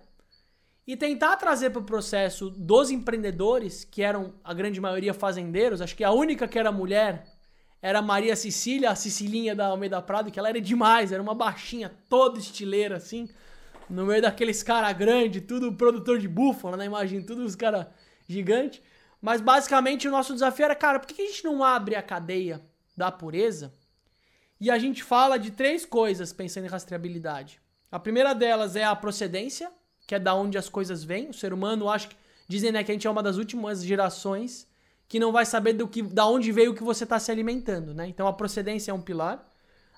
e tentar trazer para o processo dos empreendedores, que eram a grande maioria fazendeiros, acho que a única que era mulher era Maria Cecília, a Cecilinha da Almeida Prado, que ela era demais, era uma baixinha, toda estileira assim, no meio daqueles cara grande, tudo produtor de búfalo, né? Imagina, tudo os cara gigante. Mas basicamente o nosso desafio era, cara, por que a gente não abre a cadeia da pureza e a gente fala de três coisas pensando em rastreabilidade. A primeira delas é a procedência, que é da onde as coisas vêm. O ser humano, acho que dizem né, que a gente é uma das últimas gerações que não vai saber do que, da onde veio o que você está se alimentando, né? Então a procedência é um pilar.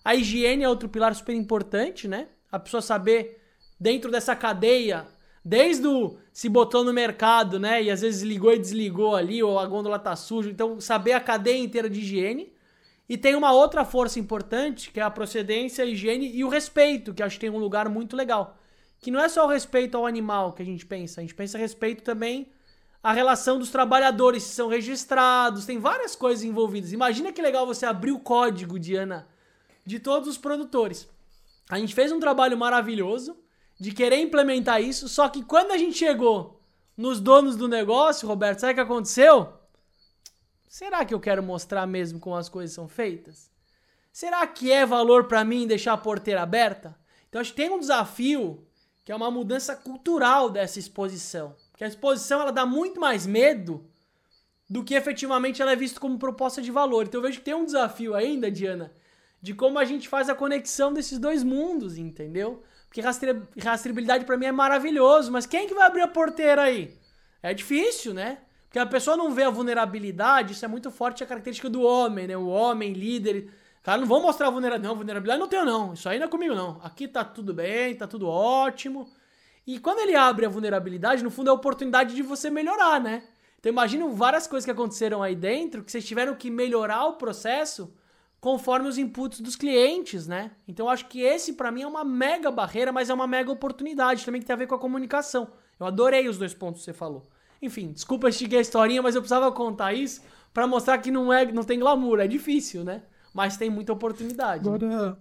A higiene é outro pilar super importante, né? A pessoa saber dentro dessa cadeia Desde o se botou no mercado, né? E às vezes ligou e desligou ali, ou a gôndola tá suja. Então, saber a cadeia inteira de higiene. E tem uma outra força importante, que é a procedência, a higiene e o respeito, que acho que tem um lugar muito legal. Que não é só o respeito ao animal que a gente pensa, a gente pensa respeito também à relação dos trabalhadores que são registrados, tem várias coisas envolvidas. Imagina que legal você abrir o código, Diana, de todos os produtores. A gente fez um trabalho maravilhoso de querer implementar isso, só que quando a gente chegou nos donos do negócio, Roberto, sabe o que aconteceu? Será que eu quero mostrar mesmo como as coisas são feitas? Será que é valor para mim deixar a porteira aberta? Então acho que tem um desafio que é uma mudança cultural dessa exposição. Porque a exposição ela dá muito mais medo do que efetivamente ela é vista como proposta de valor. Então eu vejo que tem um desafio ainda, Diana, de como a gente faz a conexão desses dois mundos, entendeu? Porque rastreabilidade para mim é maravilhoso, mas quem que vai abrir a porteira aí? É difícil, né? Porque a pessoa não vê a vulnerabilidade, isso é muito forte a característica do homem, né? O homem, líder. Cara, não vou mostrar vulnerabilidade. Não, vulnerabilidade não tenho, não. Isso aí não é comigo, não. Aqui tá tudo bem, tá tudo ótimo. E quando ele abre a vulnerabilidade, no fundo é a oportunidade de você melhorar, né? Então imagina várias coisas que aconteceram aí dentro, que vocês tiveram que melhorar o processo conforme os inputs dos clientes, né? Então acho que esse para mim é uma mega barreira, mas é uma mega oportunidade também que tem a ver com a comunicação. Eu adorei os dois pontos que você falou. Enfim, desculpa estiquei a historinha, mas eu precisava contar isso para mostrar que não é, não tem glamour, é difícil, né? Mas tem muita oportunidade. Agora, né?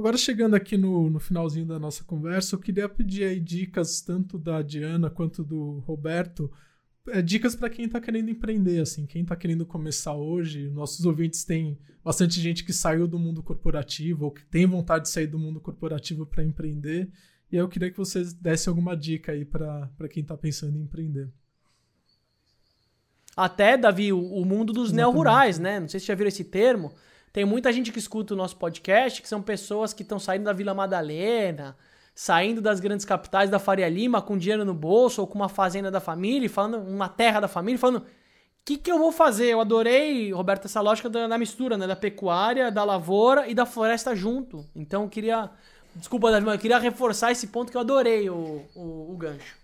Agora chegando aqui no, no finalzinho da nossa conversa, eu queria pedir aí dicas tanto da Diana quanto do Roberto é, dicas para quem está querendo empreender, assim, quem está querendo começar hoje. Nossos ouvintes têm bastante gente que saiu do mundo corporativo ou que tem vontade de sair do mundo corporativo para empreender. E eu queria que vocês dessem alguma dica aí para quem está pensando em empreender. Até, Davi, o, o mundo dos neo-rurais, né? Não sei se já viram esse termo. Tem muita gente que escuta o nosso podcast, que são pessoas que estão saindo da Vila Madalena, saindo das grandes capitais da Faria Lima com dinheiro no bolso ou com uma fazenda da família, falando uma terra da família, falando o que, que eu vou fazer? Eu adorei, Roberto, essa lógica da, da, mistura, né? Da pecuária, da lavoura e da floresta junto. Então eu queria. Desculpa, Davi, eu queria reforçar esse ponto que eu adorei o, o, o gancho.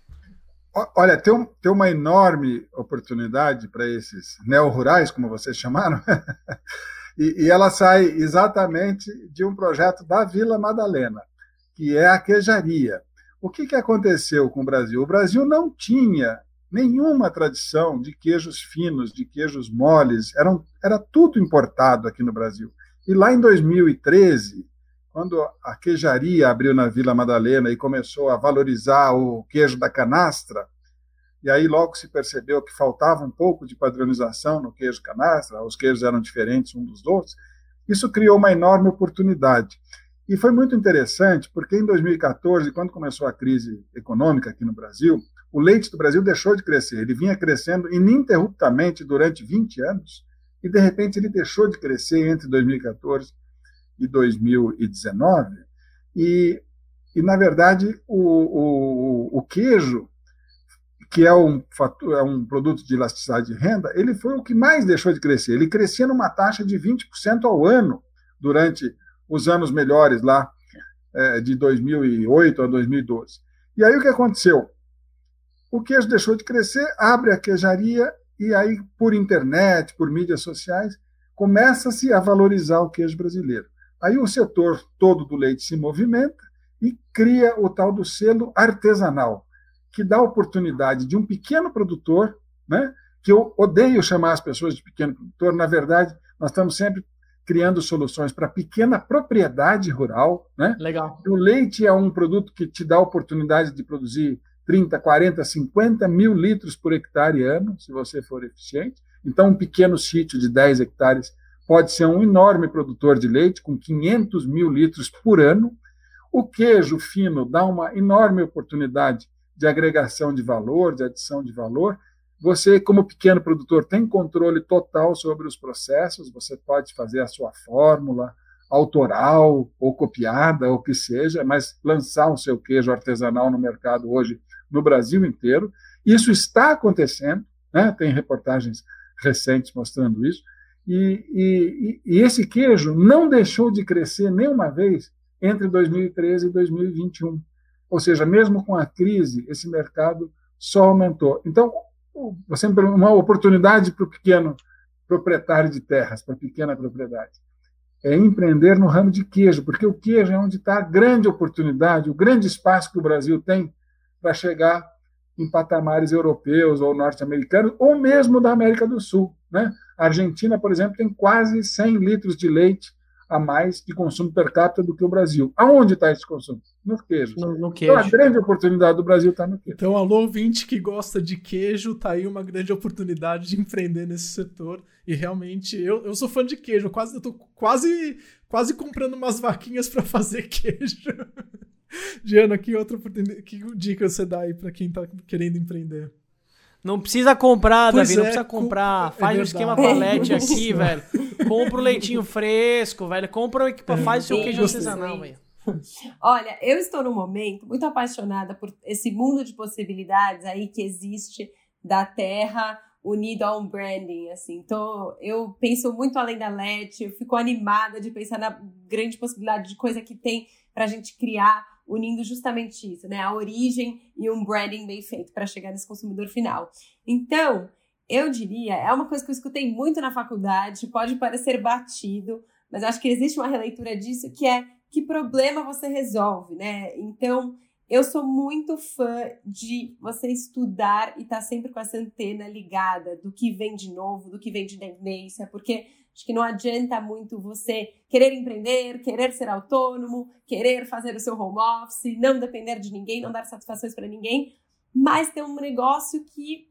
Olha, tem, um, tem uma enorme oportunidade para esses neo-rurais, como vocês chamaram, e, e ela sai exatamente de um projeto da Vila Madalena que é a queijaria. O que, que aconteceu com o Brasil? O Brasil não tinha nenhuma tradição de queijos finos, de queijos moles, eram, era tudo importado aqui no Brasil. E lá em 2013, quando a queijaria abriu na Vila Madalena e começou a valorizar o queijo da canastra, e aí logo se percebeu que faltava um pouco de padronização no queijo canastra, os queijos eram diferentes uns dos outros, isso criou uma enorme oportunidade. E foi muito interessante, porque em 2014, quando começou a crise econômica aqui no Brasil, o leite do Brasil deixou de crescer. Ele vinha crescendo ininterruptamente durante 20 anos, e de repente ele deixou de crescer entre 2014 e 2019. E, e na verdade, o, o, o queijo, que é um, fator, é um produto de elasticidade de renda, ele foi o que mais deixou de crescer. Ele crescia numa taxa de 20% ao ano durante os anos melhores lá é, de 2008 a 2012. E aí o que aconteceu? O queijo deixou de crescer, abre a queijaria e aí por internet, por mídias sociais, começa-se a valorizar o queijo brasileiro. Aí o setor todo do leite se movimenta e cria o tal do selo artesanal, que dá a oportunidade de um pequeno produtor, né, que eu odeio chamar as pessoas de pequeno produtor, na verdade, nós estamos sempre criando soluções para pequena propriedade rural. Né? Legal. O leite é um produto que te dá a oportunidade de produzir 30, 40, 50 mil litros por hectare ano, se você for eficiente. Então, um pequeno sítio de 10 hectares pode ser um enorme produtor de leite, com 500 mil litros por ano. O queijo fino dá uma enorme oportunidade de agregação de valor, de adição de valor, você, como pequeno produtor, tem controle total sobre os processos, você pode fazer a sua fórmula autoral ou copiada, ou que seja, mas lançar o seu queijo artesanal no mercado hoje no Brasil inteiro. Isso está acontecendo, né? tem reportagens recentes mostrando isso, e, e, e esse queijo não deixou de crescer nenhuma vez entre 2013 e 2021. Ou seja, mesmo com a crise, esse mercado só aumentou. Então, você uma oportunidade para o pequeno proprietário de terras, para a pequena propriedade, é empreender no ramo de queijo, porque o queijo é onde está a grande oportunidade, o grande espaço que o Brasil tem para chegar em patamares europeus ou norte-americanos, ou mesmo da América do Sul. Né? A Argentina, por exemplo, tem quase 100 litros de leite a mais de consumo per capita do que o Brasil. Aonde está esse consumo? No queijo. No, no queijo. Então, a grande oportunidade do Brasil está no queijo. Então, alô, ouvinte que gosta de queijo, tá aí uma grande oportunidade de empreender nesse setor. E realmente, eu, eu sou fã de queijo. Quase, eu tô quase, quase comprando umas vaquinhas para fazer queijo. Diana, que outra oportunidade, que dica você dá aí para quem está querendo emprender? Não precisa comprar, pois Davi, é, não precisa comprar. Com... Faz é um esquema palete aqui, velho. Compra o leitinho fresco, velho. Compra o equipamento, faz o seu queijo artesanal, velho. Olha, eu estou num momento muito apaixonada por esse mundo de possibilidades aí que existe da terra unido a um branding, assim. Então, eu penso muito além da LED, eu fico animada de pensar na grande possibilidade de coisa que tem para a gente criar unindo justamente isso, né? A origem e um branding bem feito para chegar nesse consumidor final. Então, eu diria, é uma coisa que eu escutei muito na faculdade, pode parecer batido, mas acho que existe uma releitura disso que é que problema você resolve, né? Então, eu sou muito fã de você estudar e estar tá sempre com essa antena ligada do que vem de novo, do que vem de tendência, porque Acho que não adianta muito você querer empreender, querer ser autônomo, querer fazer o seu home office, não depender de ninguém, não dar satisfações para ninguém, mas ter um negócio que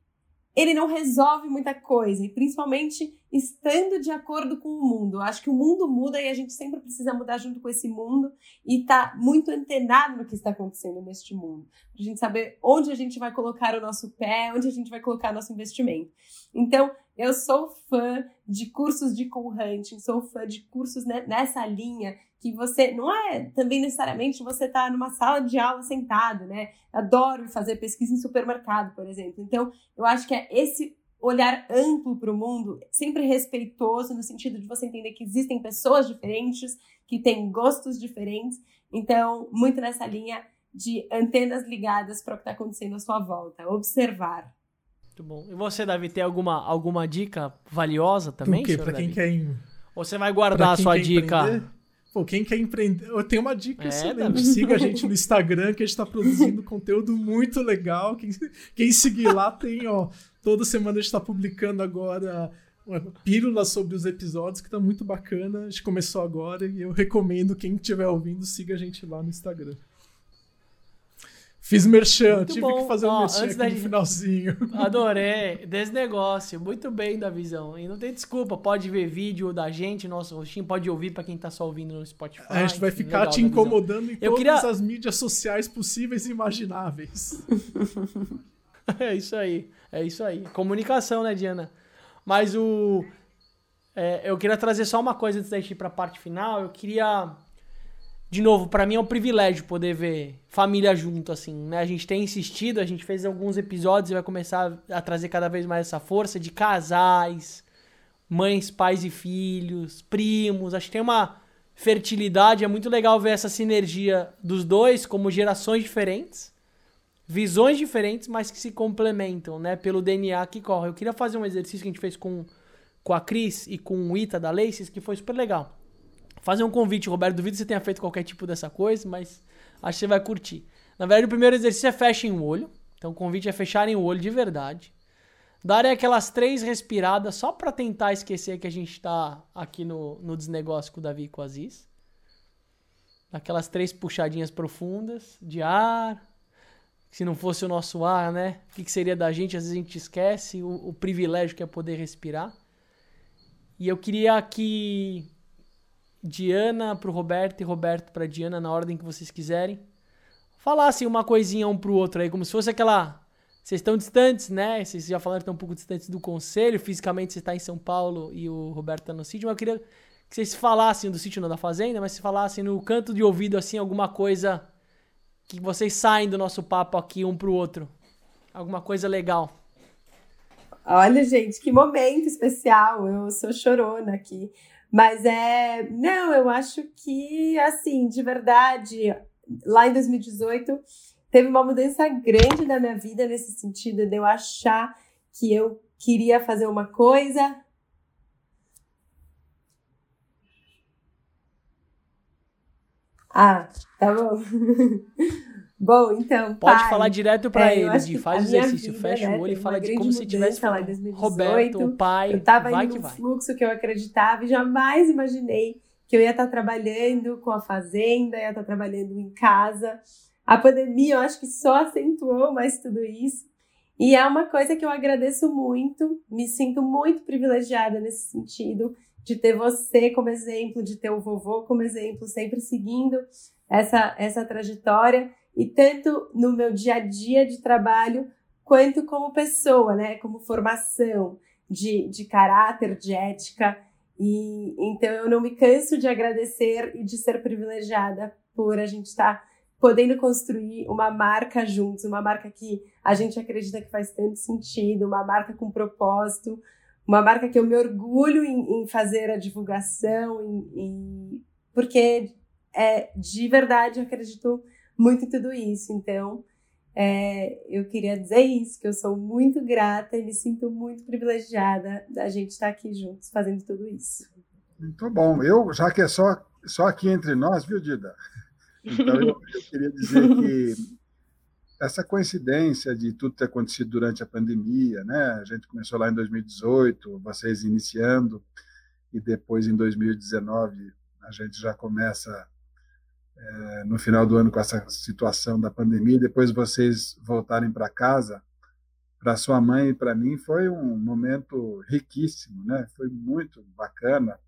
ele não resolve muita coisa, e principalmente estando de acordo com o mundo. Acho que o mundo muda e a gente sempre precisa mudar junto com esse mundo e tá muito antenado no que está acontecendo neste mundo. Pra gente saber onde a gente vai colocar o nosso pé, onde a gente vai colocar nosso investimento. Então, eu sou fã de cursos de hunting, sou fã de cursos nessa linha que você não é também necessariamente você tá numa sala de aula sentado, né? Adoro fazer pesquisa em supermercado, por exemplo. Então, eu acho que é esse olhar amplo para o mundo, sempre respeitoso no sentido de você entender que existem pessoas diferentes, que têm gostos diferentes. Então, muito nessa linha de antenas ligadas para o que está acontecendo à sua volta, observar. Muito bom. E você, Davi, tem alguma, alguma dica valiosa também? O quê? Para quem quer. Ou você vai guardar a sua dica? Empreender? Pô, quem quer empreender. Eu tenho uma dica é, excelente. Siga a gente no Instagram, que a gente está produzindo conteúdo muito legal. Quem, quem seguir lá tem, ó. Toda semana a gente está publicando agora uma pílula sobre os episódios, que tá muito bacana. A gente começou agora e eu recomendo quem estiver ouvindo, siga a gente lá no Instagram. Fiz merchan, muito tive bom. que fazer um Ó, merchan aqui da... no finalzinho. Adorei, desse negócio. Muito bem da visão. E não tem desculpa, pode ver vídeo da gente, nosso rostinho, pode ouvir para quem tá só ouvindo no Spotify. A gente vai ficar te incomodando em eu todas queria... as mídias sociais possíveis e imagináveis. é isso aí, é isso aí. Comunicação, né, Diana? Mas o... É, eu queria trazer só uma coisa antes da gente ir pra parte final. Eu queria de novo, para mim é um privilégio poder ver família junto, assim, né? A gente tem insistido, a gente fez alguns episódios e vai começar a trazer cada vez mais essa força de casais, mães, pais e filhos, primos. Acho que tem uma fertilidade, é muito legal ver essa sinergia dos dois como gerações diferentes, visões diferentes, mas que se complementam, né? Pelo DNA que corre. Eu queria fazer um exercício que a gente fez com, com a Cris e com o Ita da Laces, que foi super legal fazer um convite, Roberto. Duvido que você tenha feito qualquer tipo dessa coisa, mas acho que você vai curtir. Na verdade, o primeiro exercício é fechem o olho. Então, o convite é fecharem o olho de verdade. Darem aquelas três respiradas só para tentar esquecer que a gente está aqui no, no desnegócio com o Davi e com o Aziz. Aquelas três puxadinhas profundas de ar. Se não fosse o nosso ar, né? O que, que seria da gente? Às vezes a gente esquece o, o privilégio que é poder respirar. E eu queria que Diana pro Roberto e Roberto pra Diana na ordem que vocês quiserem. Falassem uma coisinha um pro outro aí, como se fosse aquela. Vocês estão distantes, né? Vocês já falaram que estão um pouco distantes do conselho. Fisicamente você está em São Paulo e o Roberto está no sítio. Mas eu queria que vocês falassem do sítio não da fazenda, mas se falassem no canto de ouvido assim alguma coisa que vocês saem do nosso papo aqui um pro outro. Alguma coisa legal. Olha, gente, que momento especial. Eu sou chorona aqui. Mas é. Não, eu acho que, assim, de verdade, lá em 2018 teve uma mudança grande na minha vida nesse sentido de eu achar que eu queria fazer uma coisa. Ah, tá bom. bom, então. Pode pai, falar direto para é, ele, faz o exercício, vida, fecha né, o olho e fala de como se tivesse lá em falando. 2018. Roberto, o pai, Eu tava vai indo que vai. fluxo que eu acreditava e jamais imaginei que eu ia estar trabalhando com a fazenda, ia estar trabalhando em casa. A pandemia, eu acho que só acentuou mais tudo isso. E é uma coisa que eu agradeço muito, me sinto muito privilegiada nesse sentido, de ter você como exemplo, de ter o vovô como exemplo, sempre seguindo essa, essa trajetória, e tanto no meu dia a dia de trabalho, quanto como pessoa, né? Como formação de, de caráter, de ética. E então eu não me canso de agradecer e de ser privilegiada por a gente estar podendo construir uma marca juntos, uma marca que a gente acredita que faz tanto sentido, uma marca com propósito, uma marca que eu me orgulho em, em fazer a divulgação, em, em, porque é, de verdade eu acredito muito tudo isso. Então, é, eu queria dizer isso, que eu sou muito grata e me sinto muito privilegiada da gente estar aqui juntos fazendo tudo isso. Muito bom. Eu, já que é só, só aqui entre nós, viu, Dida? Então, eu, eu queria dizer que essa coincidência de tudo ter acontecido durante a pandemia, né? A gente começou lá em 2018, vocês iniciando, e depois em 2019 a gente já começa é, no final do ano com essa situação da pandemia, depois vocês voltarem para casa, para sua mãe e para mim foi um momento riquíssimo, né? Foi muito bacana,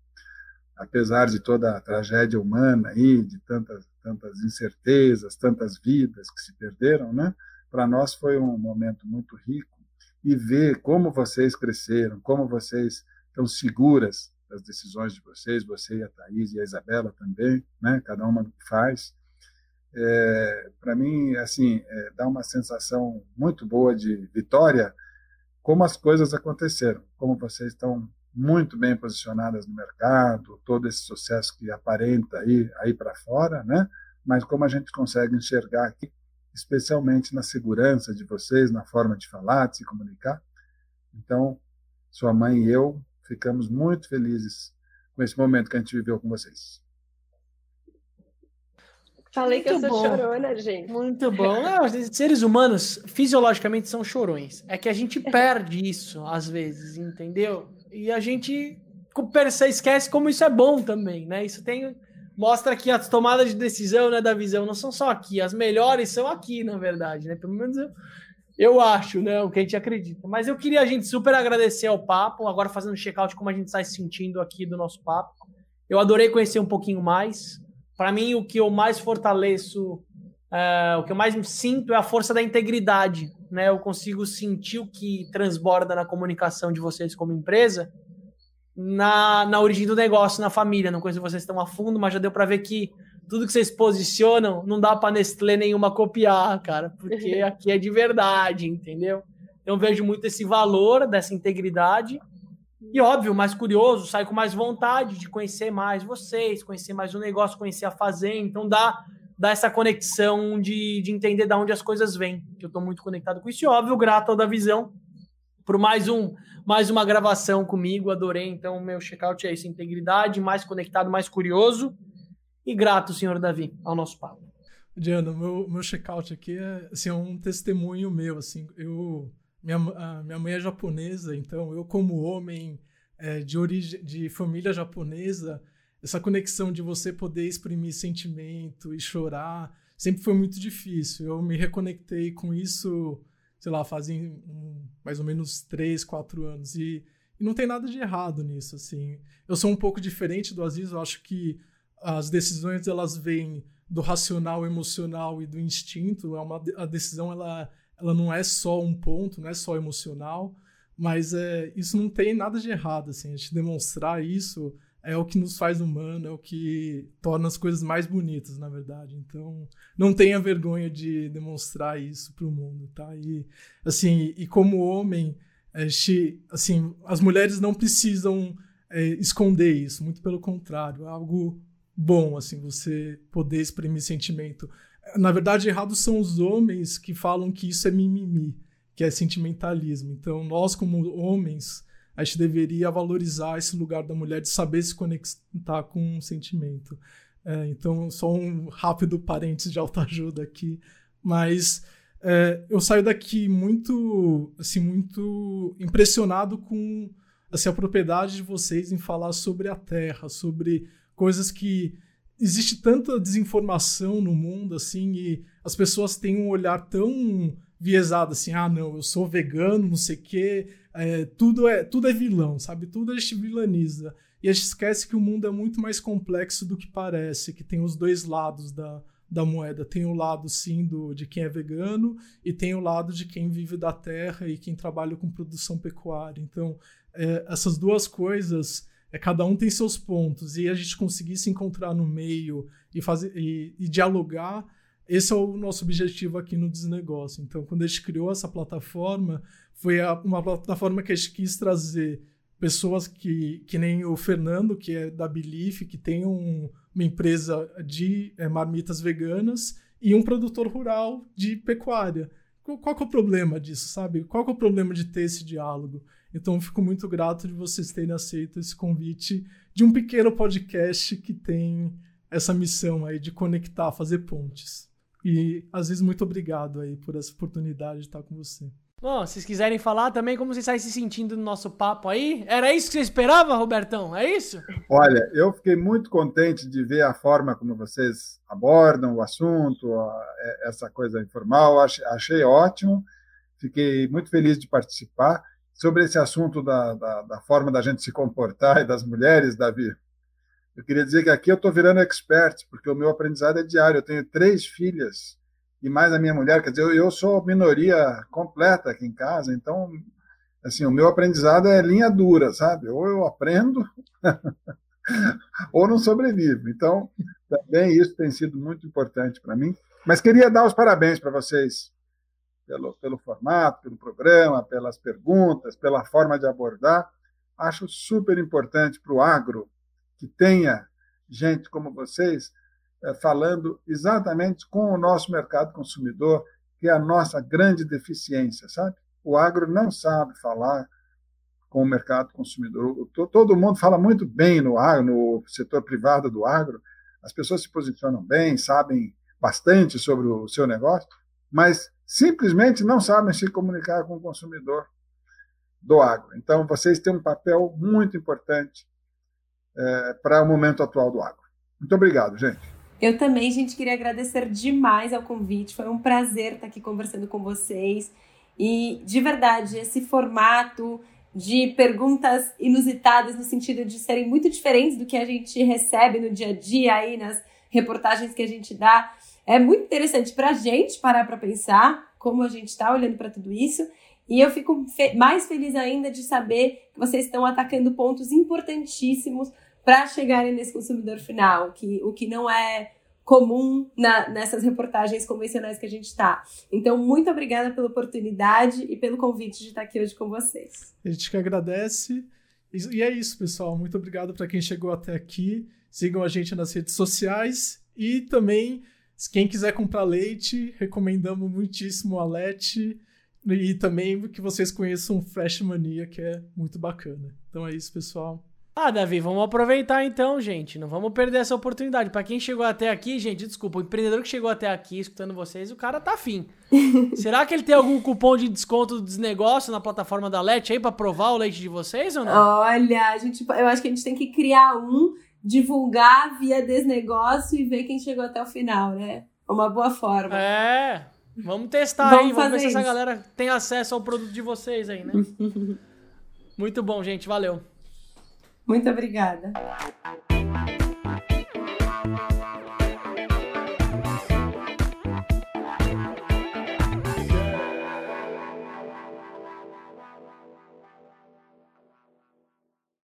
apesar de toda a tragédia humana aí, de tantas tantas incertezas, tantas vidas que se perderam, né? Para nós foi um momento muito rico e ver como vocês cresceram, como vocês estão seguras das decisões de vocês, você e a Thaís e a Isabela também, né? Cada uma do que faz. É, para mim, assim, é, dá uma sensação muito boa de vitória, como as coisas aconteceram, como vocês estão muito bem posicionadas no mercado, todo esse sucesso que aparenta aí, aí para fora, né? Mas como a gente consegue enxergar aqui, especialmente na segurança de vocês, na forma de falar, de se comunicar. Então, sua mãe e eu ficamos muito felizes com esse momento que a gente viveu com vocês. Falei que Muito eu sou bom. chorona, gente. Muito bom. Não, os seres humanos, fisiologicamente, são chorões. É que a gente perde isso, às vezes, entendeu? E a gente percebe, esquece como isso é bom também, né? Isso tem. Mostra que as tomadas de decisão né, da visão não são só aqui, as melhores são aqui, na verdade, né? Pelo menos eu, eu acho, né? O que a gente acredita. Mas eu queria a gente super agradecer ao papo, agora fazendo check-out como a gente está se sentindo aqui do nosso papo. Eu adorei conhecer um pouquinho mais. Para mim, o que eu mais fortaleço, é, o que eu mais sinto é a força da integridade. Né? Eu consigo sentir o que transborda na comunicação de vocês como empresa na, na origem do negócio, na família. Não conheço vocês tão a fundo, mas já deu para ver que tudo que vocês posicionam não dá para Nestlé nenhuma copiar, cara, porque aqui é de verdade, entendeu? Eu vejo muito esse valor dessa integridade. E óbvio, mais curioso, sai com mais vontade de conhecer mais vocês, conhecer mais o negócio, conhecer a fazenda. Então dá, dá essa conexão de, de entender de onde as coisas vêm. Que eu estou muito conectado com isso. E óbvio, grato ao da visão por mais um mais uma gravação comigo. Adorei. Então, meu checkout é isso: integridade, mais conectado, mais curioso. E grato, senhor Davi, ao nosso papo. Diana, meu, meu check-out aqui é assim, é um testemunho meu. Assim, eu, minha, minha mãe é japonesa, então eu, como homem é, de, origem, de família japonesa, essa conexão de você poder exprimir sentimento e chorar sempre foi muito difícil. Eu me reconectei com isso, sei lá, fazem um, mais ou menos três, quatro anos. E, e não tem nada de errado nisso. assim. Eu sou um pouco diferente do Aziz, eu acho que as decisões elas vêm do racional, emocional e do instinto. É uma a decisão ela ela não é só um ponto, não é só emocional, mas é isso não tem nada de errado assim. A gente demonstrar isso é o que nos faz humano, é o que torna as coisas mais bonitas, na verdade. Então, não tenha vergonha de demonstrar isso para o mundo, tá? E assim, e como homem, a gente, assim, as mulheres não precisam é, esconder isso, muito pelo contrário, é algo bom, assim, você poder exprimir sentimento. na verdade, errados são os homens que falam que isso é mimimi, que é sentimentalismo. Então, nós, como homens, a gente deveria valorizar esse lugar da mulher de saber se conectar com um sentimento. É, então, só um rápido parênteses de autoajuda aqui, mas é, eu saio daqui muito, assim, muito impressionado com assim, a propriedade de vocês em falar sobre a Terra, sobre coisas que existe tanta desinformação no mundo, assim, e as pessoas têm um olhar tão viesado, assim, ah, não, eu sou vegano, não sei o quê, é, tudo, é, tudo é vilão, sabe? Tudo a gente vilaniza. E a gente esquece que o mundo é muito mais complexo do que parece, que tem os dois lados da, da moeda. Tem o lado, sim, do, de quem é vegano e tem o lado de quem vive da terra e quem trabalha com produção pecuária. Então, é, essas duas coisas é, cada um tem seus pontos e a gente conseguir se encontrar no meio e fazer e, e dialogar esse é o nosso objetivo aqui no Desnegócio. Então, quando a gente criou essa plataforma, foi a, uma plataforma que a gente quis trazer pessoas que, que nem o Fernando, que é da Belief, que tem um, uma empresa de é, marmitas veganas, e um produtor rural de pecuária. Qual, qual é o problema disso, sabe? Qual é o problema de ter esse diálogo? Então, eu fico muito grato de vocês terem aceito esse convite de um pequeno podcast que tem essa missão aí de conectar, fazer pontes. E, às vezes, muito obrigado aí por essa oportunidade de estar com você. Bom, se vocês quiserem falar também como vocês estão se sentindo no nosso papo aí, era isso que você esperava, Robertão? É isso? Olha, eu fiquei muito contente de ver a forma como vocês abordam o assunto, essa coisa informal, achei, achei ótimo, fiquei muito feliz de participar sobre esse assunto da, da, da, forma da gente se comportar e das mulheres, Davi. Eu queria dizer que aqui eu estou virando expert, porque o meu aprendizado é diário. Eu tenho três filhas e mais a minha mulher, quer dizer, eu, eu sou minoria completa aqui em casa, então, assim, o meu aprendizado é linha dura, sabe? Ou eu aprendo ou não sobrevivo. Então, também isso tem sido muito importante para mim. Mas queria dar os parabéns para vocês pelo, pelo formato, pelo programa, pelas perguntas, pela forma de abordar. Acho super importante para o agro que tenha gente como vocês é, falando exatamente com o nosso mercado consumidor, que é a nossa grande deficiência, sabe? O agro não sabe falar com o mercado consumidor. Todo mundo fala muito bem no agro, no setor privado do agro. As pessoas se posicionam bem, sabem bastante sobre o seu negócio, mas simplesmente não sabem se comunicar com o consumidor do agro. Então, vocês têm um papel muito importante é, para o momento atual do agro. Muito obrigado, gente. Eu também, gente, queria agradecer demais ao convite. Foi um prazer estar aqui conversando com vocês. E, de verdade, esse formato de perguntas inusitadas, no sentido de serem muito diferentes do que a gente recebe no dia a dia aí nas reportagens que a gente dá, é muito interessante para a gente parar para pensar como a gente está olhando para tudo isso. E eu fico fe mais feliz ainda de saber que vocês estão atacando pontos importantíssimos para chegarem nesse consumidor final, que o que não é comum na, nessas reportagens convencionais que a gente está. Então, muito obrigada pela oportunidade e pelo convite de estar aqui hoje com vocês. A gente que agradece. E é isso, pessoal. Muito obrigado para quem chegou até aqui. Sigam a gente nas redes sociais e também quem quiser comprar leite, recomendamos muitíssimo a Lete e também que vocês conheçam Fresh Mania, que é muito bacana. Então é isso, pessoal. Ah, Davi, vamos aproveitar então, gente. Não vamos perder essa oportunidade. Para quem chegou até aqui, gente, desculpa, o empreendedor que chegou até aqui escutando vocês, o cara tá afim. Será que ele tem algum cupom de desconto dos negócios na plataforma da Lete aí para provar o leite de vocês ou não? Olha, a gente, eu acho que a gente tem que criar um divulgar via desnegócio e ver quem chegou até o final, né? Uma boa forma. É. Vamos testar vamos aí, vamos ver se essa galera tem acesso ao produto de vocês aí, né? Muito bom, gente. Valeu. Muito obrigada.